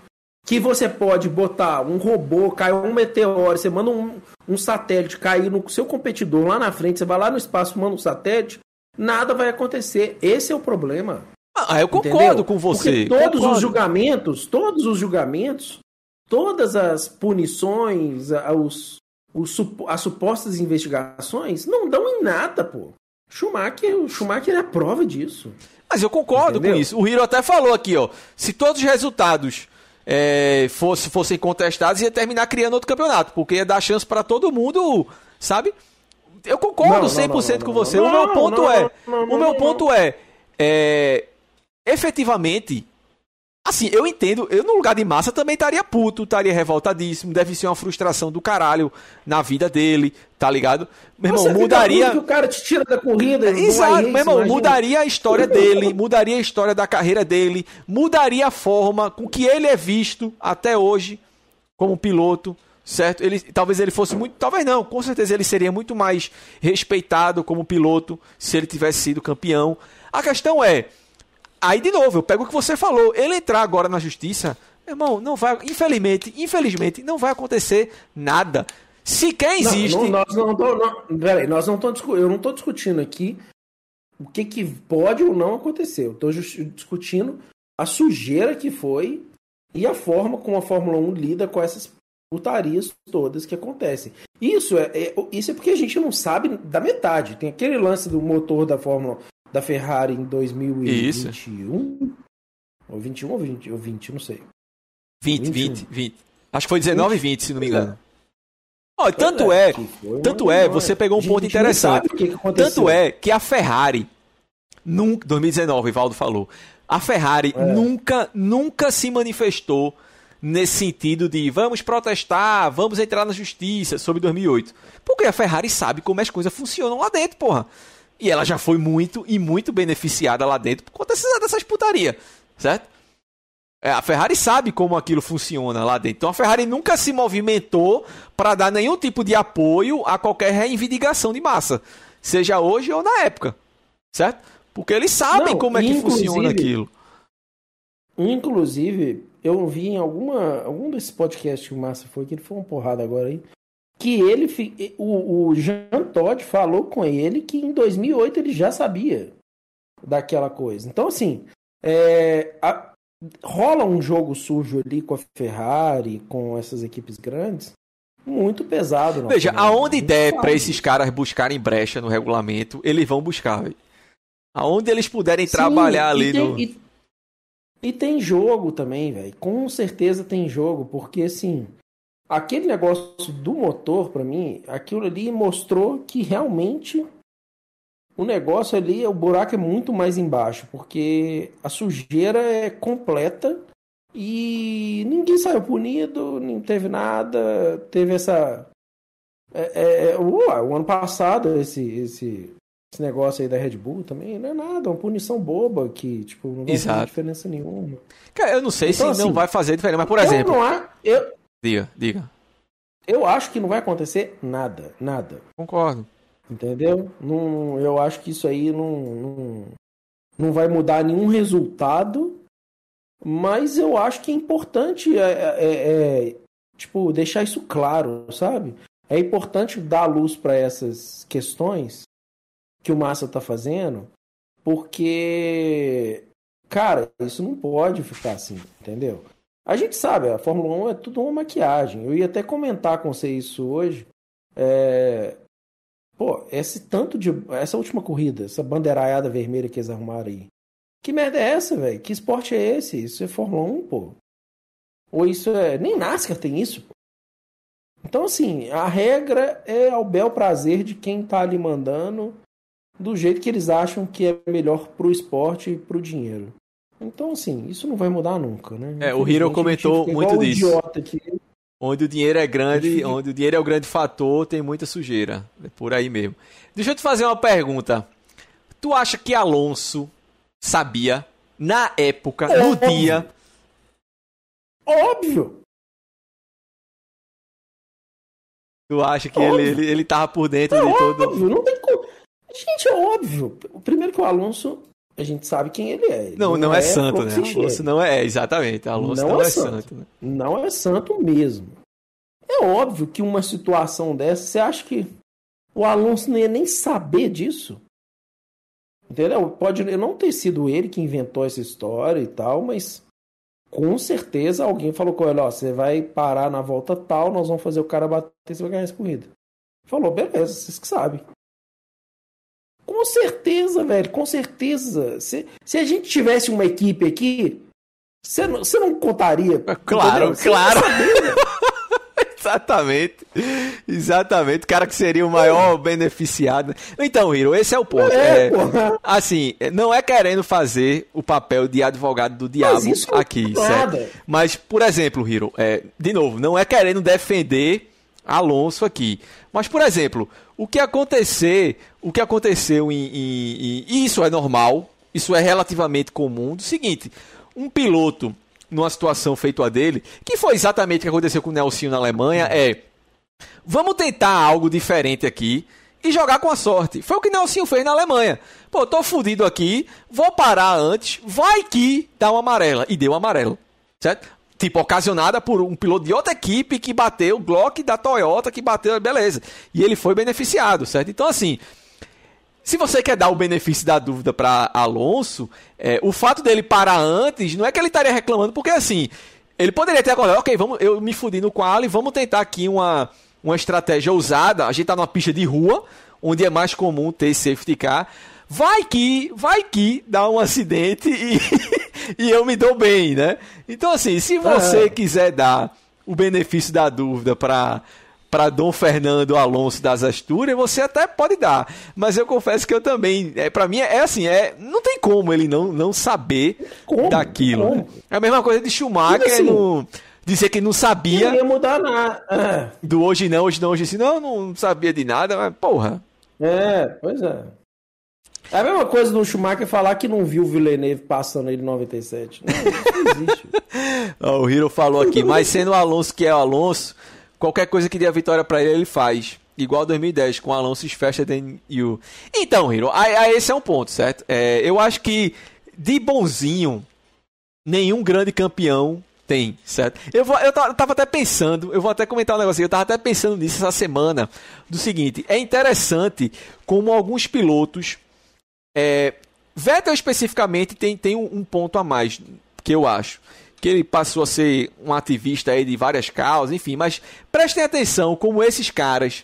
que você pode botar um robô, cair um meteoro, você manda um, um satélite cair no seu competidor lá na frente, você vai lá no espaço, manda um satélite, nada vai acontecer. Esse é o problema. Ah, eu concordo Entendeu? com você. Porque todos concordo. os julgamentos, todos os julgamentos, todas as punições, os, os, as supostas investigações não dão em nada, pô. Schumacher, o Schumacher é a prova disso. Mas eu concordo Entendeu? com isso. O Hiro até falou aqui, ó. Se todos os resultados é, fosse, fossem contestados, ia terminar criando outro campeonato, porque ia dar chance para todo mundo, sabe? Eu concordo não, 100% não, não, com você. o meu ponto é, o meu ponto é, é, efetivamente, assim, eu entendo, eu no lugar de massa também estaria puto, estaria revoltadíssimo, deve ser uma frustração do caralho na vida dele, tá ligado? Meu irmão, mudaria. Que o cara te tira da corrida. Exato, meu irmão, imagina. mudaria a história dele, mudaria a história da carreira dele, mudaria a forma com que ele é visto até hoje como piloto, certo? Ele, talvez ele fosse muito, talvez não, com certeza ele seria muito mais respeitado como piloto se ele tivesse sido campeão. A questão é, aí de novo, eu pego o que você falou, ele entrar agora na justiça, irmão, não vai, infelizmente, infelizmente, não vai acontecer nada. Sequer existe. Não, não, nós não, tô, não, peraí, nós não tô, eu não estou discutindo aqui o que, que pode ou não acontecer. Eu estou discutindo a sujeira que foi e a forma como a Fórmula 1 lida com essas putarias todas que acontecem. Isso é, é, isso é porque a gente não sabe da metade. Tem aquele lance do motor da Fórmula da Ferrari em 2021. Isso. Ou 21 ou 20, ou 20 não sei. 20, 20, 20. Acho que foi 19 e 20, se não me engano. Oh, tanto é, é tanto é, você pegou um ponto interessante. Que que tanto é que a Ferrari nunca, 2019, o Valdo falou, a Ferrari é. nunca, nunca se manifestou nesse sentido de vamos protestar, vamos entrar na justiça sobre 2008. Porque a Ferrari sabe como as coisas funcionam lá dentro, porra. E ela já foi muito e muito beneficiada lá dentro por conta dessas putaria, certo? É, a Ferrari sabe como aquilo funciona lá dentro. Então a Ferrari nunca se movimentou para dar nenhum tipo de apoio a qualquer reivindicação de massa, seja hoje ou na época, certo? Porque eles sabem Não, como é que funciona aquilo. Inclusive, eu vi em alguma algum desses podcasts que o Massa foi, que ele foi uma porrada agora aí, que ele o, o Jean Todt falou com ele que em 2008 ele já sabia daquela coisa. Então assim, é, a, rola um jogo sujo ali com a Ferrari, com essas equipes grandes, muito pesado. Veja, aonde der para esses caras buscarem brecha no regulamento, eles vão buscar. Véio. Aonde eles puderem Sim, trabalhar ali tem, no. E, e tem jogo também, velho. Com certeza tem jogo, porque assim, aquele negócio do motor, para mim, aquilo ali mostrou que realmente o negócio ali, o buraco é muito mais embaixo, porque a sujeira é completa e ninguém saiu punido, não teve nada, teve essa. É, é, é o, o, ano passado, esse, esse, esse negócio aí da Red Bull também não é nada, é uma punição boba que, tipo, não vai Exato. fazer diferença nenhuma. Cara, eu não sei então, se assim, não vai fazer diferença, mas por exemplo. Não há, eu, diga, diga. Eu acho que não vai acontecer nada, nada. Concordo. Entendeu? Não, eu acho que isso aí não, não, não vai mudar nenhum resultado, mas eu acho que é importante é, é, é tipo, deixar isso claro, sabe? É importante dar luz para essas questões que o Massa tá fazendo, porque, cara, isso não pode ficar assim, entendeu? A gente sabe, a Fórmula 1 é tudo uma maquiagem. Eu ia até comentar com você isso hoje. É, Pô, esse tanto de. Essa última corrida, essa bandeiraiada vermelha que eles arrumaram aí. Que merda é essa, velho? Que esporte é esse? Isso é Fórmula 1, pô. Ou isso é. Nem NASCAR tem isso, pô. Então, assim, a regra é ao bel prazer de quem tá ali mandando, do jeito que eles acham que é melhor pro esporte e pro dinheiro. Então, assim, isso não vai mudar nunca, né? É, o Hiro comentou muito disso. Aqui. Onde o dinheiro é grande, onde o dinheiro é o grande fator, tem muita sujeira. É por aí mesmo. Deixa eu te fazer uma pergunta. Tu acha que Alonso sabia, na época, no Óbvio. dia. Óbvio! Tu acha que Óbvio. ele, ele, ele tava por dentro É de todo. óbvio, não tem como. Gente, é óbvio. O primeiro que o Alonso, a gente sabe quem ele é. Ele Não, não é, santo, flor né? Alonso não é, exatamente. Alonso não, Não é, é santo. santo. né? Não é santo mesmo. É óbvio que uma situação dessa, você acha que o Alonso não ia nem saber disso? Entendeu? Pode não ter sido ele que inventou essa história e tal, mas com certeza alguém falou com ele, ó, você vai parar na volta tal, nós vamos fazer o cara bater, você vai ganhar essa corrida. Falou, beleza, vocês que sabem. Com certeza, velho, com certeza. Se, se a gente tivesse uma equipe aqui, você não, você não contaria. Claro? Você claro. saber, Exatamente. Exatamente. O cara que seria o maior beneficiado. Então, Hiro, esse é o ponto. É, É, assim, não é querendo fazer o papel de advogado do diabo aqui, é certo? Mas, por exemplo, Hiro, é, de novo, não é querendo defender Alonso aqui. Mas, por exemplo, o que acontecer, o que aconteceu em, em- em- e isso é normal, isso é relativamente comum, do seguinte, um piloto numa situação feito a dele, que foi exatamente o que aconteceu com o Nelsinho na Alemanha, é vamos tentar algo diferente aqui e jogar com a sorte. Foi o que Nelsinho fez na Alemanha. Pô, tô fudido aqui, vou parar antes, vai que dá uma amarela. E deu uma amarela, certo? Tipo, ocasionada por um piloto de outra equipe que bateu, o Glock da Toyota que bateu, beleza. E ele foi beneficiado, certo? Então, assim, se você quer dar o benefício da dúvida para Alonso, é, o fato dele parar antes não é que ele estaria reclamando, porque assim, ele poderia ter acordado, ok, vamos, eu me fudi no quali, vamos tentar aqui uma, uma estratégia ousada. A gente tá numa pista de rua, onde é mais comum ter safety car. Vai que, vai que dá um acidente e, e eu me dou bem, né? Então, assim, se você É. quiser dar o benefício da dúvida para para Dom Fernando Alonso das Astúrias, você até pode dar. Mas eu confesso que eu também, é, para mim é assim, é, não tem como ele não, não saber Como? daquilo. Como? É a mesma coisa de Schumacher Assim, no- dizer que não Não sabia ia mudar nada. do hoje não, hoje não, hoje sim. Não, não sabia de nada, mas porra. É, pois é. É a mesma coisa do Schumacher falar que não viu o Villeneuve passando ele em 97. Não, não existe. O Hiro falou aqui, mas sendo o Alonso que é o Alonso, qualquer coisa que dê a vitória pra ele, ele faz. Igual 2010, com Alonso fecha you. Então, Hiro, aí esse é um ponto, certo? É, eu acho que de bonzinho, nenhum grande campeão tem, certo? Eu, vou, eu ta- eu tava até pensando, eu vou até comentar um negócio eu tava até pensando nisso essa semana, do seguinte, é interessante como alguns pilotos, é, Vettel especificamente tem, tem um, um ponto a mais, que eu acho, que ele passou a ser um ativista aí de várias causas, enfim, mas prestem atenção como esses caras,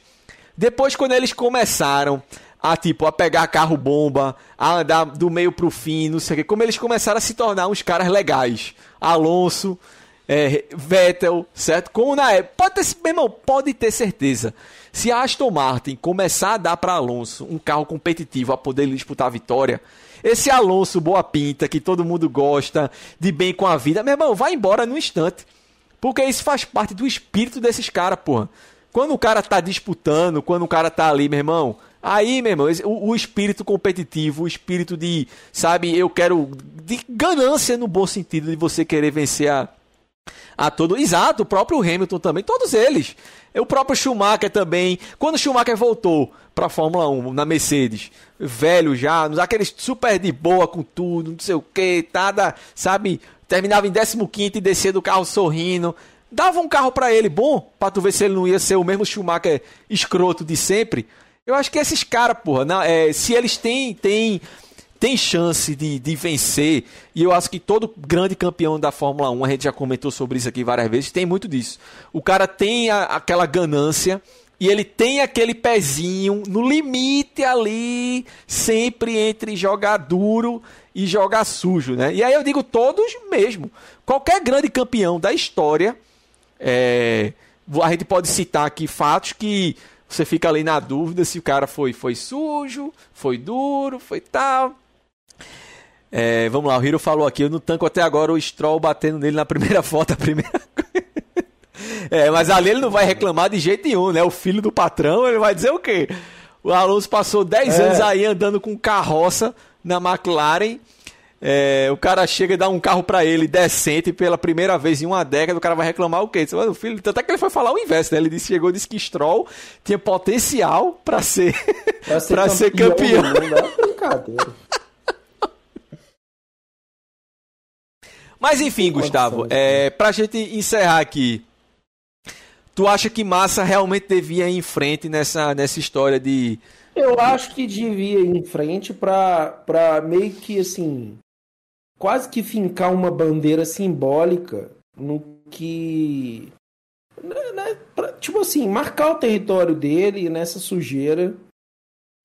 depois quando eles começaram a tipo a pegar carro bomba, a andar do meio pro fim, não sei o que, como eles começaram a se tornar uns caras legais. Alonso, é, Vettel, certo? Como na época, pode ter, meu irmão, pode ter certeza. Se a Aston Martin começar a dar para Alonso um carro competitivo a poder disputar a vitória, esse Alonso boa pinta que todo mundo gosta, de bem com a vida, meu irmão, vai embora no instante. Porque isso faz parte do espírito desses caras, porra. Quando o cara tá disputando, quando o cara tá ali, meu irmão, aí, meu irmão, o, o espírito competitivo, o espírito de, sabe, eu quero. de ganância no bom sentido de você querer vencer a, a todo. Exato, o próprio Hamilton também, todos eles. O próprio Schumacher também. Quando Schumacher voltou para a Fórmula 1 na Mercedes, velho já, aqueles super de boa com tudo, não sei o que, nada, sabe? Terminava em 15 e descia do carro sorrindo. Dava um carro para ele bom, para tu ver se ele não ia ser o mesmo Schumacher escroto de sempre. Eu acho que esses caras, porra, na- é, se eles têm, têm tem chance de, de vencer, e eu acho que todo grande campeão da Fórmula 1, a gente já comentou sobre isso aqui várias vezes, tem muito disso. O cara tem a- aquela ganância e ele tem aquele pezinho no limite ali, sempre entre jogar duro e jogar sujo, né? E aí eu digo todos mesmo. Qualquer grande campeão da história, é, a gente pode citar aqui fatos que você fica ali na dúvida se o cara foi, foi sujo, foi duro, foi tal. É, vamos lá, o Hiro falou aqui, eu não tanco até agora o Stroll batendo nele na primeira foto, a primeira É, mas ali ele não vai reclamar de jeito nenhum, né? O filho do patrão, ele vai dizer o quê? O Alonso passou 10 é. anos aí andando com carroça na McLaren. É, o cara chega e dá um carro para ele decente pela primeira vez em uma década, o cara vai reclamar o quê? O filho, até que ele foi falar o inverso, né? Ele disse, chegou disse que Stroll tinha potencial para ser, pra ser, pra ser campeão. É brincadeira. Mas enfim, Gustavo, é, pra gente encerrar aqui, tu acha que Massa realmente devia ir em frente nessa, nessa história de. Eu acho que devia ir em frente pra, pra meio que assim. Quase que fincar uma bandeira simbólica no que. Né, né, pra, tipo assim, marcar o território dele nessa sujeira.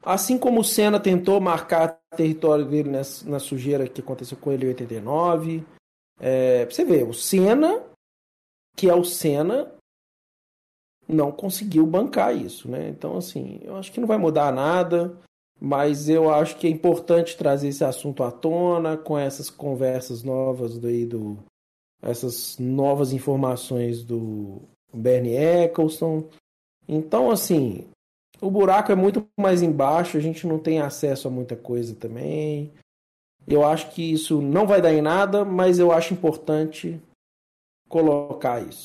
Assim como o Senna tentou marcar o território dele nessa, na sujeira que aconteceu com ele em 89. É, pra você ver, o Senna, que é o Senna, não conseguiu bancar isso, né? Então, assim, eu acho que não vai mudar nada, mas eu acho que é importante trazer esse assunto à tona com essas conversas novas daí do essas novas informações do Bernie Eccleston. Então, assim, o buraco é muito mais embaixo, a gente não tem acesso a muita coisa também. Eu acho que isso não vai dar em nada, mas eu acho importante colocar isso.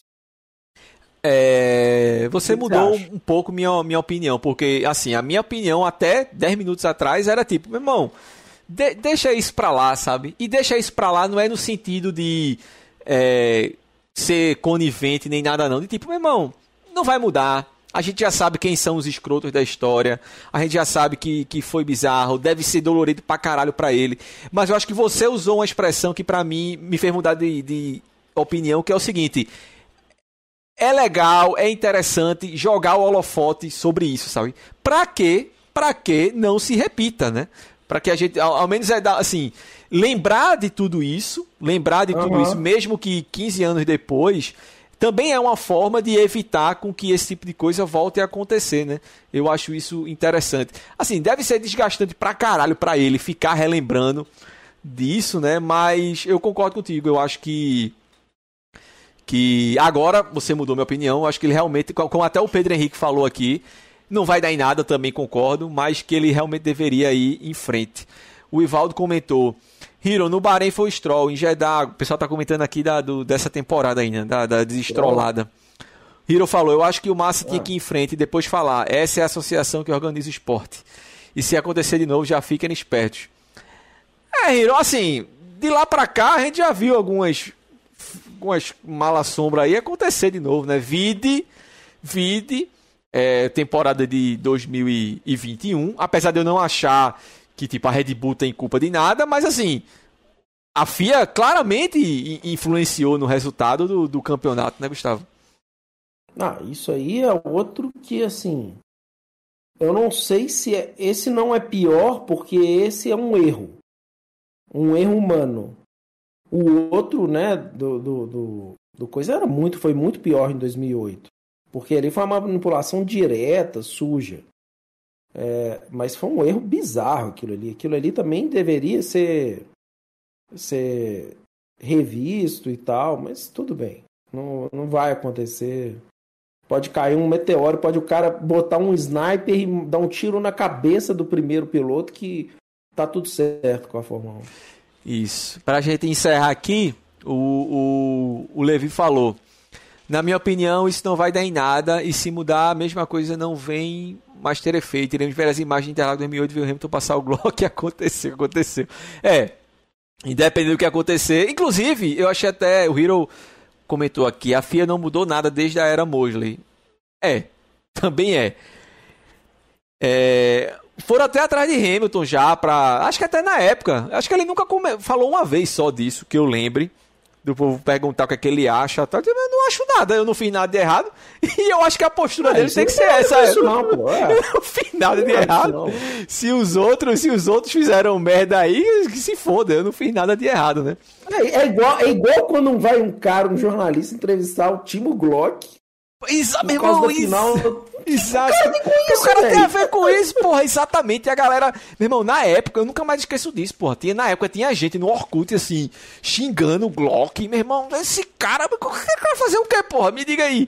É, você mudou você um pouco minha, minha opinião, porque assim, a minha opinião até 10 minutos atrás era tipo, meu irmão, de, deixa isso pra lá, sabe? E deixa isso pra lá não é no sentido de é, ser conivente nem nada não, de tipo, meu irmão, não vai mudar, a gente já sabe quem são os escrotos da história. A gente já sabe que, que foi bizarro. Deve ser dolorido pra caralho pra ele. Mas eu acho que você usou uma expressão que pra mim me fez mudar de, de opinião, que é o seguinte. É legal, é interessante jogar o holofote sobre isso, sabe? Pra que, pra que não se repita, né? Pra que a gente, ao, ao menos é assim, lembrar de tudo isso, lembrar de tudo uhum. isso, mesmo que 15 anos depois, também é uma forma de evitar com que esse tipo de coisa volte a acontecer, né? Eu acho isso interessante. Assim, deve ser desgastante pra caralho pra ele ficar relembrando disso, né? Mas eu concordo contigo, eu acho que que agora você mudou minha opinião, eu acho que ele realmente, como até o Pedro Henrique falou aqui, não vai dar em nada, também concordo, mas que ele realmente deveria ir em frente. O Ivaldo comentou: Hiro, no Bahrein foi o Stroll, em Jeddah, o pessoal tá comentando aqui da, do, dessa temporada ainda, da, da desestrolada. Hiro falou, eu acho que o Massa tinha que ir em frente e depois falar, essa é a associação que organiza o esporte. E se acontecer de novo, já fiquem espertos. É, Hiro, assim, de lá pra cá a gente já viu algumas, algumas mala sombra aí acontecer de novo, né? Vide, vide, é, temporada de 2021, apesar de eu não achar que tipo a Red Bull tem culpa de nada, mas assim, a FIA claramente influenciou no resultado do, do campeonato, né, Gustavo? Ah, isso aí é outro que assim, eu não sei se é, esse não é pior porque esse é um erro, um erro humano. O outro, né, do, do, do, do coisa era muito, foi muito pior em 2008, porque ali foi uma manipulação direta, suja. É, mas foi um erro bizarro aquilo ali. Aquilo ali também deveria ser, ser revisto e tal, mas tudo bem. Não, não vai acontecer. Pode cair um meteoro, pode o cara botar um sniper e dar um tiro na cabeça do primeiro piloto que tá tudo certo com a Fórmula 1. Isso. Pra gente encerrar aqui, o, o, o Levi falou. Na minha opinião, isso não vai dar em nada, e se mudar, a mesma coisa não vem mais ter efeito. Iremos ver as imagens de Interlagos 2008 e ver o Hamilton passar o Glock e aconteceu, aconteceu. É, independente do que acontecer. Inclusive, eu achei até, o Hero comentou aqui, a FIA não mudou nada desde a era Mosley. É, também é. é foram até atrás de Hamilton já pra. Acho que até na época. Acho que ele nunca come... falou uma vez só disso, que eu lembre do povo perguntar o que, é que ele acha. Tá? Eu não acho nada, eu não fiz nada de errado. E eu acho que a postura é, dele tem que ser essa. É isso não, pô. É. Eu não fiz nada de errado. Se os outros, se os outros fizeram merda aí, que se foda, eu não fiz nada de errado, né? É, é igual, é igual quando vai um cara, um jornalista, entrevistar o Timo Glock Exato, meu irmão, final... Exato. O cara, tem a ver com isso, porra, exatamente. E a galera, meu irmão, na época, eu nunca mais esqueço disso, porra. Tinha, na época tinha gente no Orkut, assim, xingando o Glock. Meu irmão, esse cara, o cara fazer o quê, porra? Me diga aí.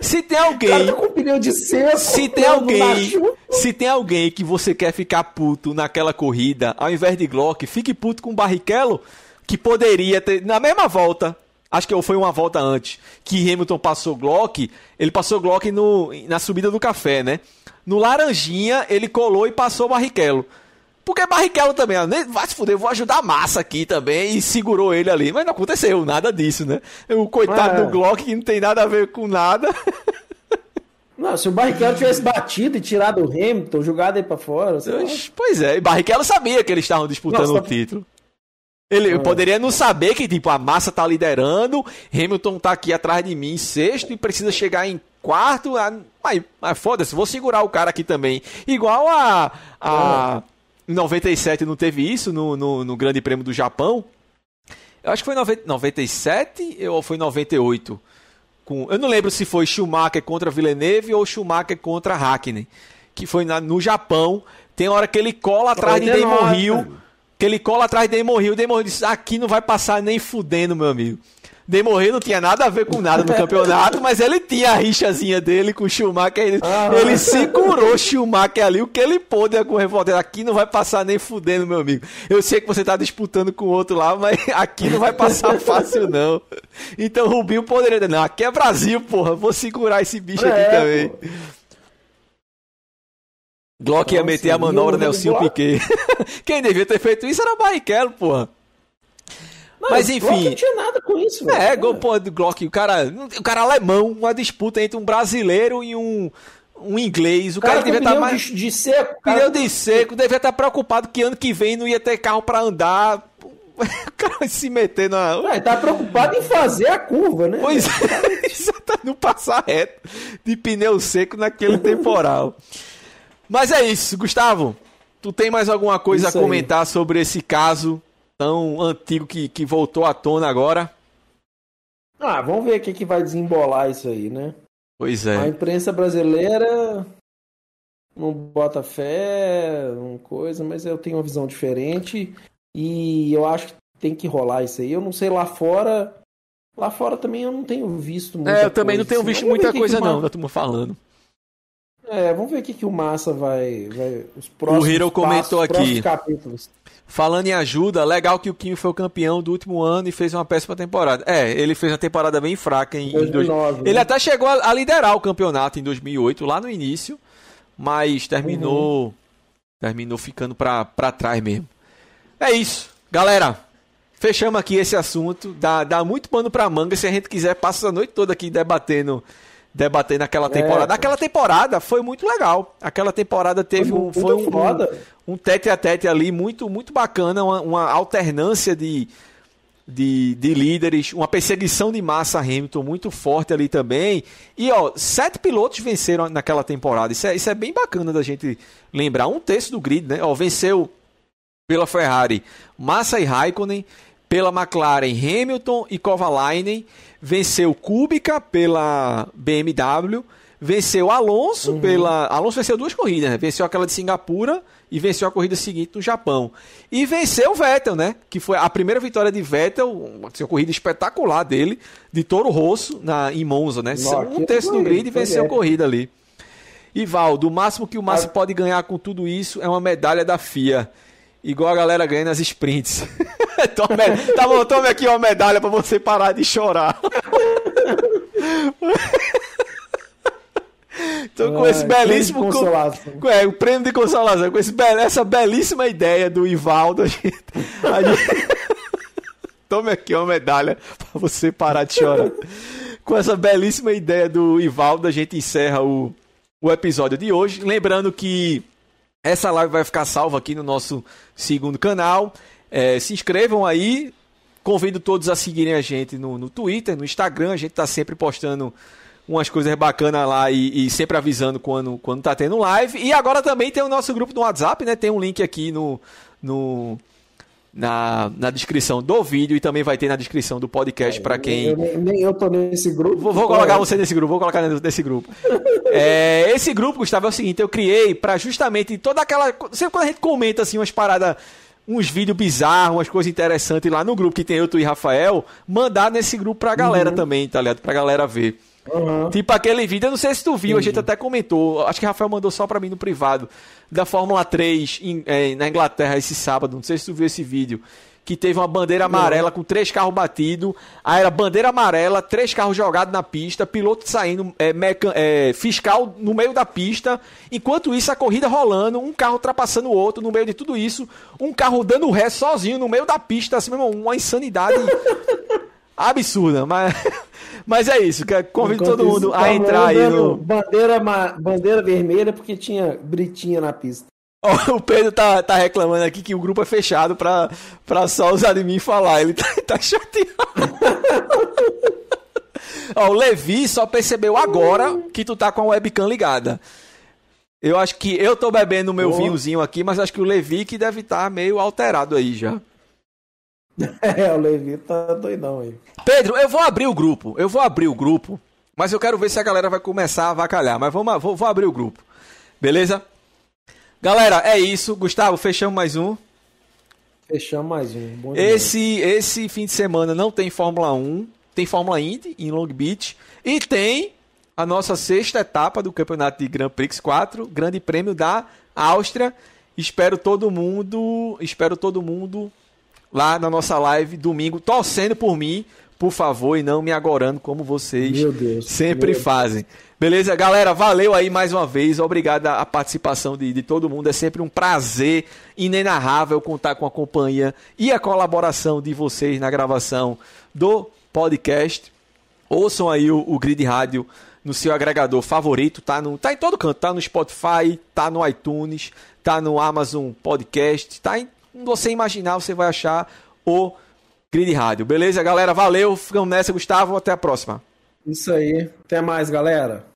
Se tem alguém. Tá com pneu de seco, se tem alguém. Se tem alguém que você quer ficar puto naquela corrida, ao invés de Glock, fique puto com o Barrichello, que poderia ter, na mesma volta, acho que foi uma volta antes, que Hamilton passou Glock, ele passou Glock no, na subida do café, né? No Laranjinha, ele colou e passou Barrichello. Porque Barrichello também, vai se fuder, vou ajudar a massa aqui também, e segurou ele ali. Mas não aconteceu nada disso, né? O coitado é. do Glock, que não tem nada a ver com nada. Não, se o Barrichello tivesse batido e tirado o Hamilton, jogado aí pra fora. Pois é, e Barrichello sabia que eles estavam disputando Nossa, o título. Ele ah. poderia não saber que, tipo, a massa tá liderando, Hamilton tá aqui atrás de mim em sexto e precisa chegar em quarto. Mas, mas foda-se, vou segurar o cara aqui também. Igual a. a Em 97 não teve isso no, no, no Grande Prêmio do Japão. Eu acho que foi 97 ou foi 98. Com, eu não lembro se foi Schumacher contra Villeneuve ou Schumacher contra Hakkinen. Que foi na, no Japão. Tem hora que ele cola atrás de Damon Hill que ele cola atrás de Damon Hill. Damon Hill disse: aqui não vai passar nem fudendo, meu amigo. Damon Hill não tinha nada a ver com nada no campeonato, mas ele tinha a rixazinha dele com o Schumacher. Ele, ah, ele segurou o Schumacher ali, o que ele pôde com o repórter. Aqui não vai passar nem fudendo, meu amigo. Eu sei que você tá disputando com o outro lá, mas aqui não vai passar fácil, não. Então o Rubinho poderia não, aqui é Brasil, porra. Vou segurar esse bicho é, aqui também. Pô. Glock ia meter a manobra Nelson Piquet. Quem devia ter feito isso era o Barrichello, porra. Mas, Mas enfim. Glock não tinha nada com isso, velho. É, é. Pô, do Glock, o cara, o cara alemão, uma disputa entre um brasileiro e um, um inglês. O cara, cara devia estar tá mais. De, de seco, cara. Pneu de seco, devia estar tá preocupado que ano que vem não ia ter carro para andar. O cara se meter na. É, tá preocupado em fazer a curva, né? Pois é, não passar reto de pneu seco naquele temporal. Mas é isso, Gustavo. Tu tem mais alguma coisa isso a comentar aí. sobre esse caso tão antigo que, que voltou à tona agora? Ah, vamos ver o que, que vai desembolar isso aí, né? Pois é. A imprensa brasileira não bota fé, uma coisa, mas eu tenho uma visão diferente e eu acho que tem que rolar isso aí. Eu não sei lá fora. Lá fora também eu não tenho visto muita É, eu também não tenho assim. visto muita coisa, que não, da turma falando. É, vamos ver o que, que o Massa vai, vai. Os próximos o Hiro comentou aqui. Capítulos. Falando em ajuda, legal que o Kim foi o campeão do último ano e fez uma péssima temporada. É, ele fez uma temporada bem fraca em 2009. Dois... Ele né? até chegou a, a, liderar o campeonato em 2008, lá no início, mas terminou uhum. terminou ficando para trás mesmo. É isso. Galera, fechamos aqui esse assunto. Dá, dá muito pano para manga. Se a gente quiser, passa a noite toda aqui debatendo debater naquela é, temporada. É, Aquela temporada foi muito legal. Aquela temporada teve um, foi um, um, um, tete a tete ali muito, muito bacana, uma, uma alternância de, de, de, líderes, uma perseguição de massa Hamilton muito forte ali também. E ó, sete pilotos venceram naquela temporada. Isso é, isso é bem bacana da gente lembrar. Um terço do grid, né? Ó, venceu pela Ferrari Massa e Raikkonen, pela McLaren Hamilton e Kovalainen venceu Kubica pela BMW, venceu Alonso uhum. pela. Alonso venceu duas corridas, né? Venceu aquela de Singapura e venceu a corrida seguinte no Japão. E venceu o Vettel, né? Que foi a primeira vitória de Vettel, uma, uma corrida espetacular dele, de Toro Rosso na, em Monza, né? Nossa, um terço do grid e venceu a corrida ali. E Valdo, o máximo que o Massa pode ganhar com tudo isso é uma medalha da FIA. Igual a galera ganha nas sprints. tome, tá bom, tome aqui uma medalha para você parar de chorar. Então, com esse belíssimo. Com, é, o prêmio de consolação. Com esse, essa belíssima ideia do Ivaldo, a gente, a gente... Tome aqui uma medalha para você parar de chorar. Com essa belíssima ideia do Ivaldo, a gente encerra o, o episódio de hoje. Lembrando que essa live vai ficar salva aqui no nosso segundo canal. É, se inscrevam aí. Convido todos a seguirem a gente no, no Twitter, no Instagram. A gente está sempre postando umas coisas bacanas lá e, e, sempre avisando quando, quando tá tendo live. E agora também tem o nosso grupo no WhatsApp, né? Tem um link aqui no, no, na, na descrição do vídeo e também vai ter na descrição do podcast para quem. Eu, nem, nem eu tô nesse grupo. Vou, vou colocar você nesse grupo, vou colocar nesse grupo. é, esse grupo, Gustavo, é o seguinte: eu criei para justamente toda aquela. Sempre quando a gente comenta assim umas paradas uns vídeos bizarros, umas coisas interessantes lá no grupo que tem eu, tu e Rafael, mandar nesse grupo pra galera uhum. também, tá ligado? Pra galera ver. Uhum. Tipo aquele vídeo, eu não sei se tu viu, a gente até comentou, acho que Rafael mandou só pra mim no privado, da Fórmula 3 em, é, na Inglaterra esse sábado, não sei se tu viu esse vídeo que teve uma bandeira amarela com três carros batidos. Aí era bandeira amarela, três carros jogados na pista, piloto saindo, é, meca, é, fiscal no meio da pista. Enquanto isso, a corrida rolando, um carro ultrapassando o outro no meio de tudo isso, um carro dando ré sozinho no meio da pista, assim mesmo, uma insanidade absurda. Mas, mas é isso, convido Enquanto todo mundo isso, a entrar aí no. Bandeira, bandeira vermelha porque tinha britinha na pista. O Pedro tá, tá reclamando aqui que o grupo é fechado pra, pra só os admin falar. Ele tá, tá chateado. Ó, o Levi só percebeu agora que tu tá com a webcam ligada. Eu acho que eu tô bebendo o meu oh. vinhozinho aqui, mas acho que o Levi que deve estar tá meio alterado aí já. É, o Levi tá doidão aí. Pedro, eu vou abrir o grupo. Eu vou abrir o grupo, mas eu quero ver se a galera vai começar a avacalhar. Mas vamos, vou, vou abrir o grupo. Beleza? Galera, é isso. Gustavo, fechamos mais um. Fechamos mais um. esse, esse fim de semana não tem Fórmula 1, tem Fórmula Indy em Long Beach e tem a nossa sexta etapa do Campeonato de Grand Prix 4, Grande Prêmio da Áustria. Espero todo mundo, espero todo mundo lá na nossa live domingo torcendo por mim, por favor, e não me agorando como vocês sempre fazem. Beleza, galera? Valeu aí mais uma vez. Obrigado a participação de, de todo mundo. É sempre um prazer inenarrável contar com a companhia e a colaboração de vocês na gravação do podcast. Ouçam aí o, o Grid Rádio no seu agregador favorito, tá, no, tá em todo canto, tá no Spotify, tá no iTunes, tá no Amazon Podcast, tá em você imaginar, você vai achar o Grid Rádio. Beleza, galera? Valeu, ficamos nessa, Gustavo, até a próxima. Isso aí. Até mais, galera.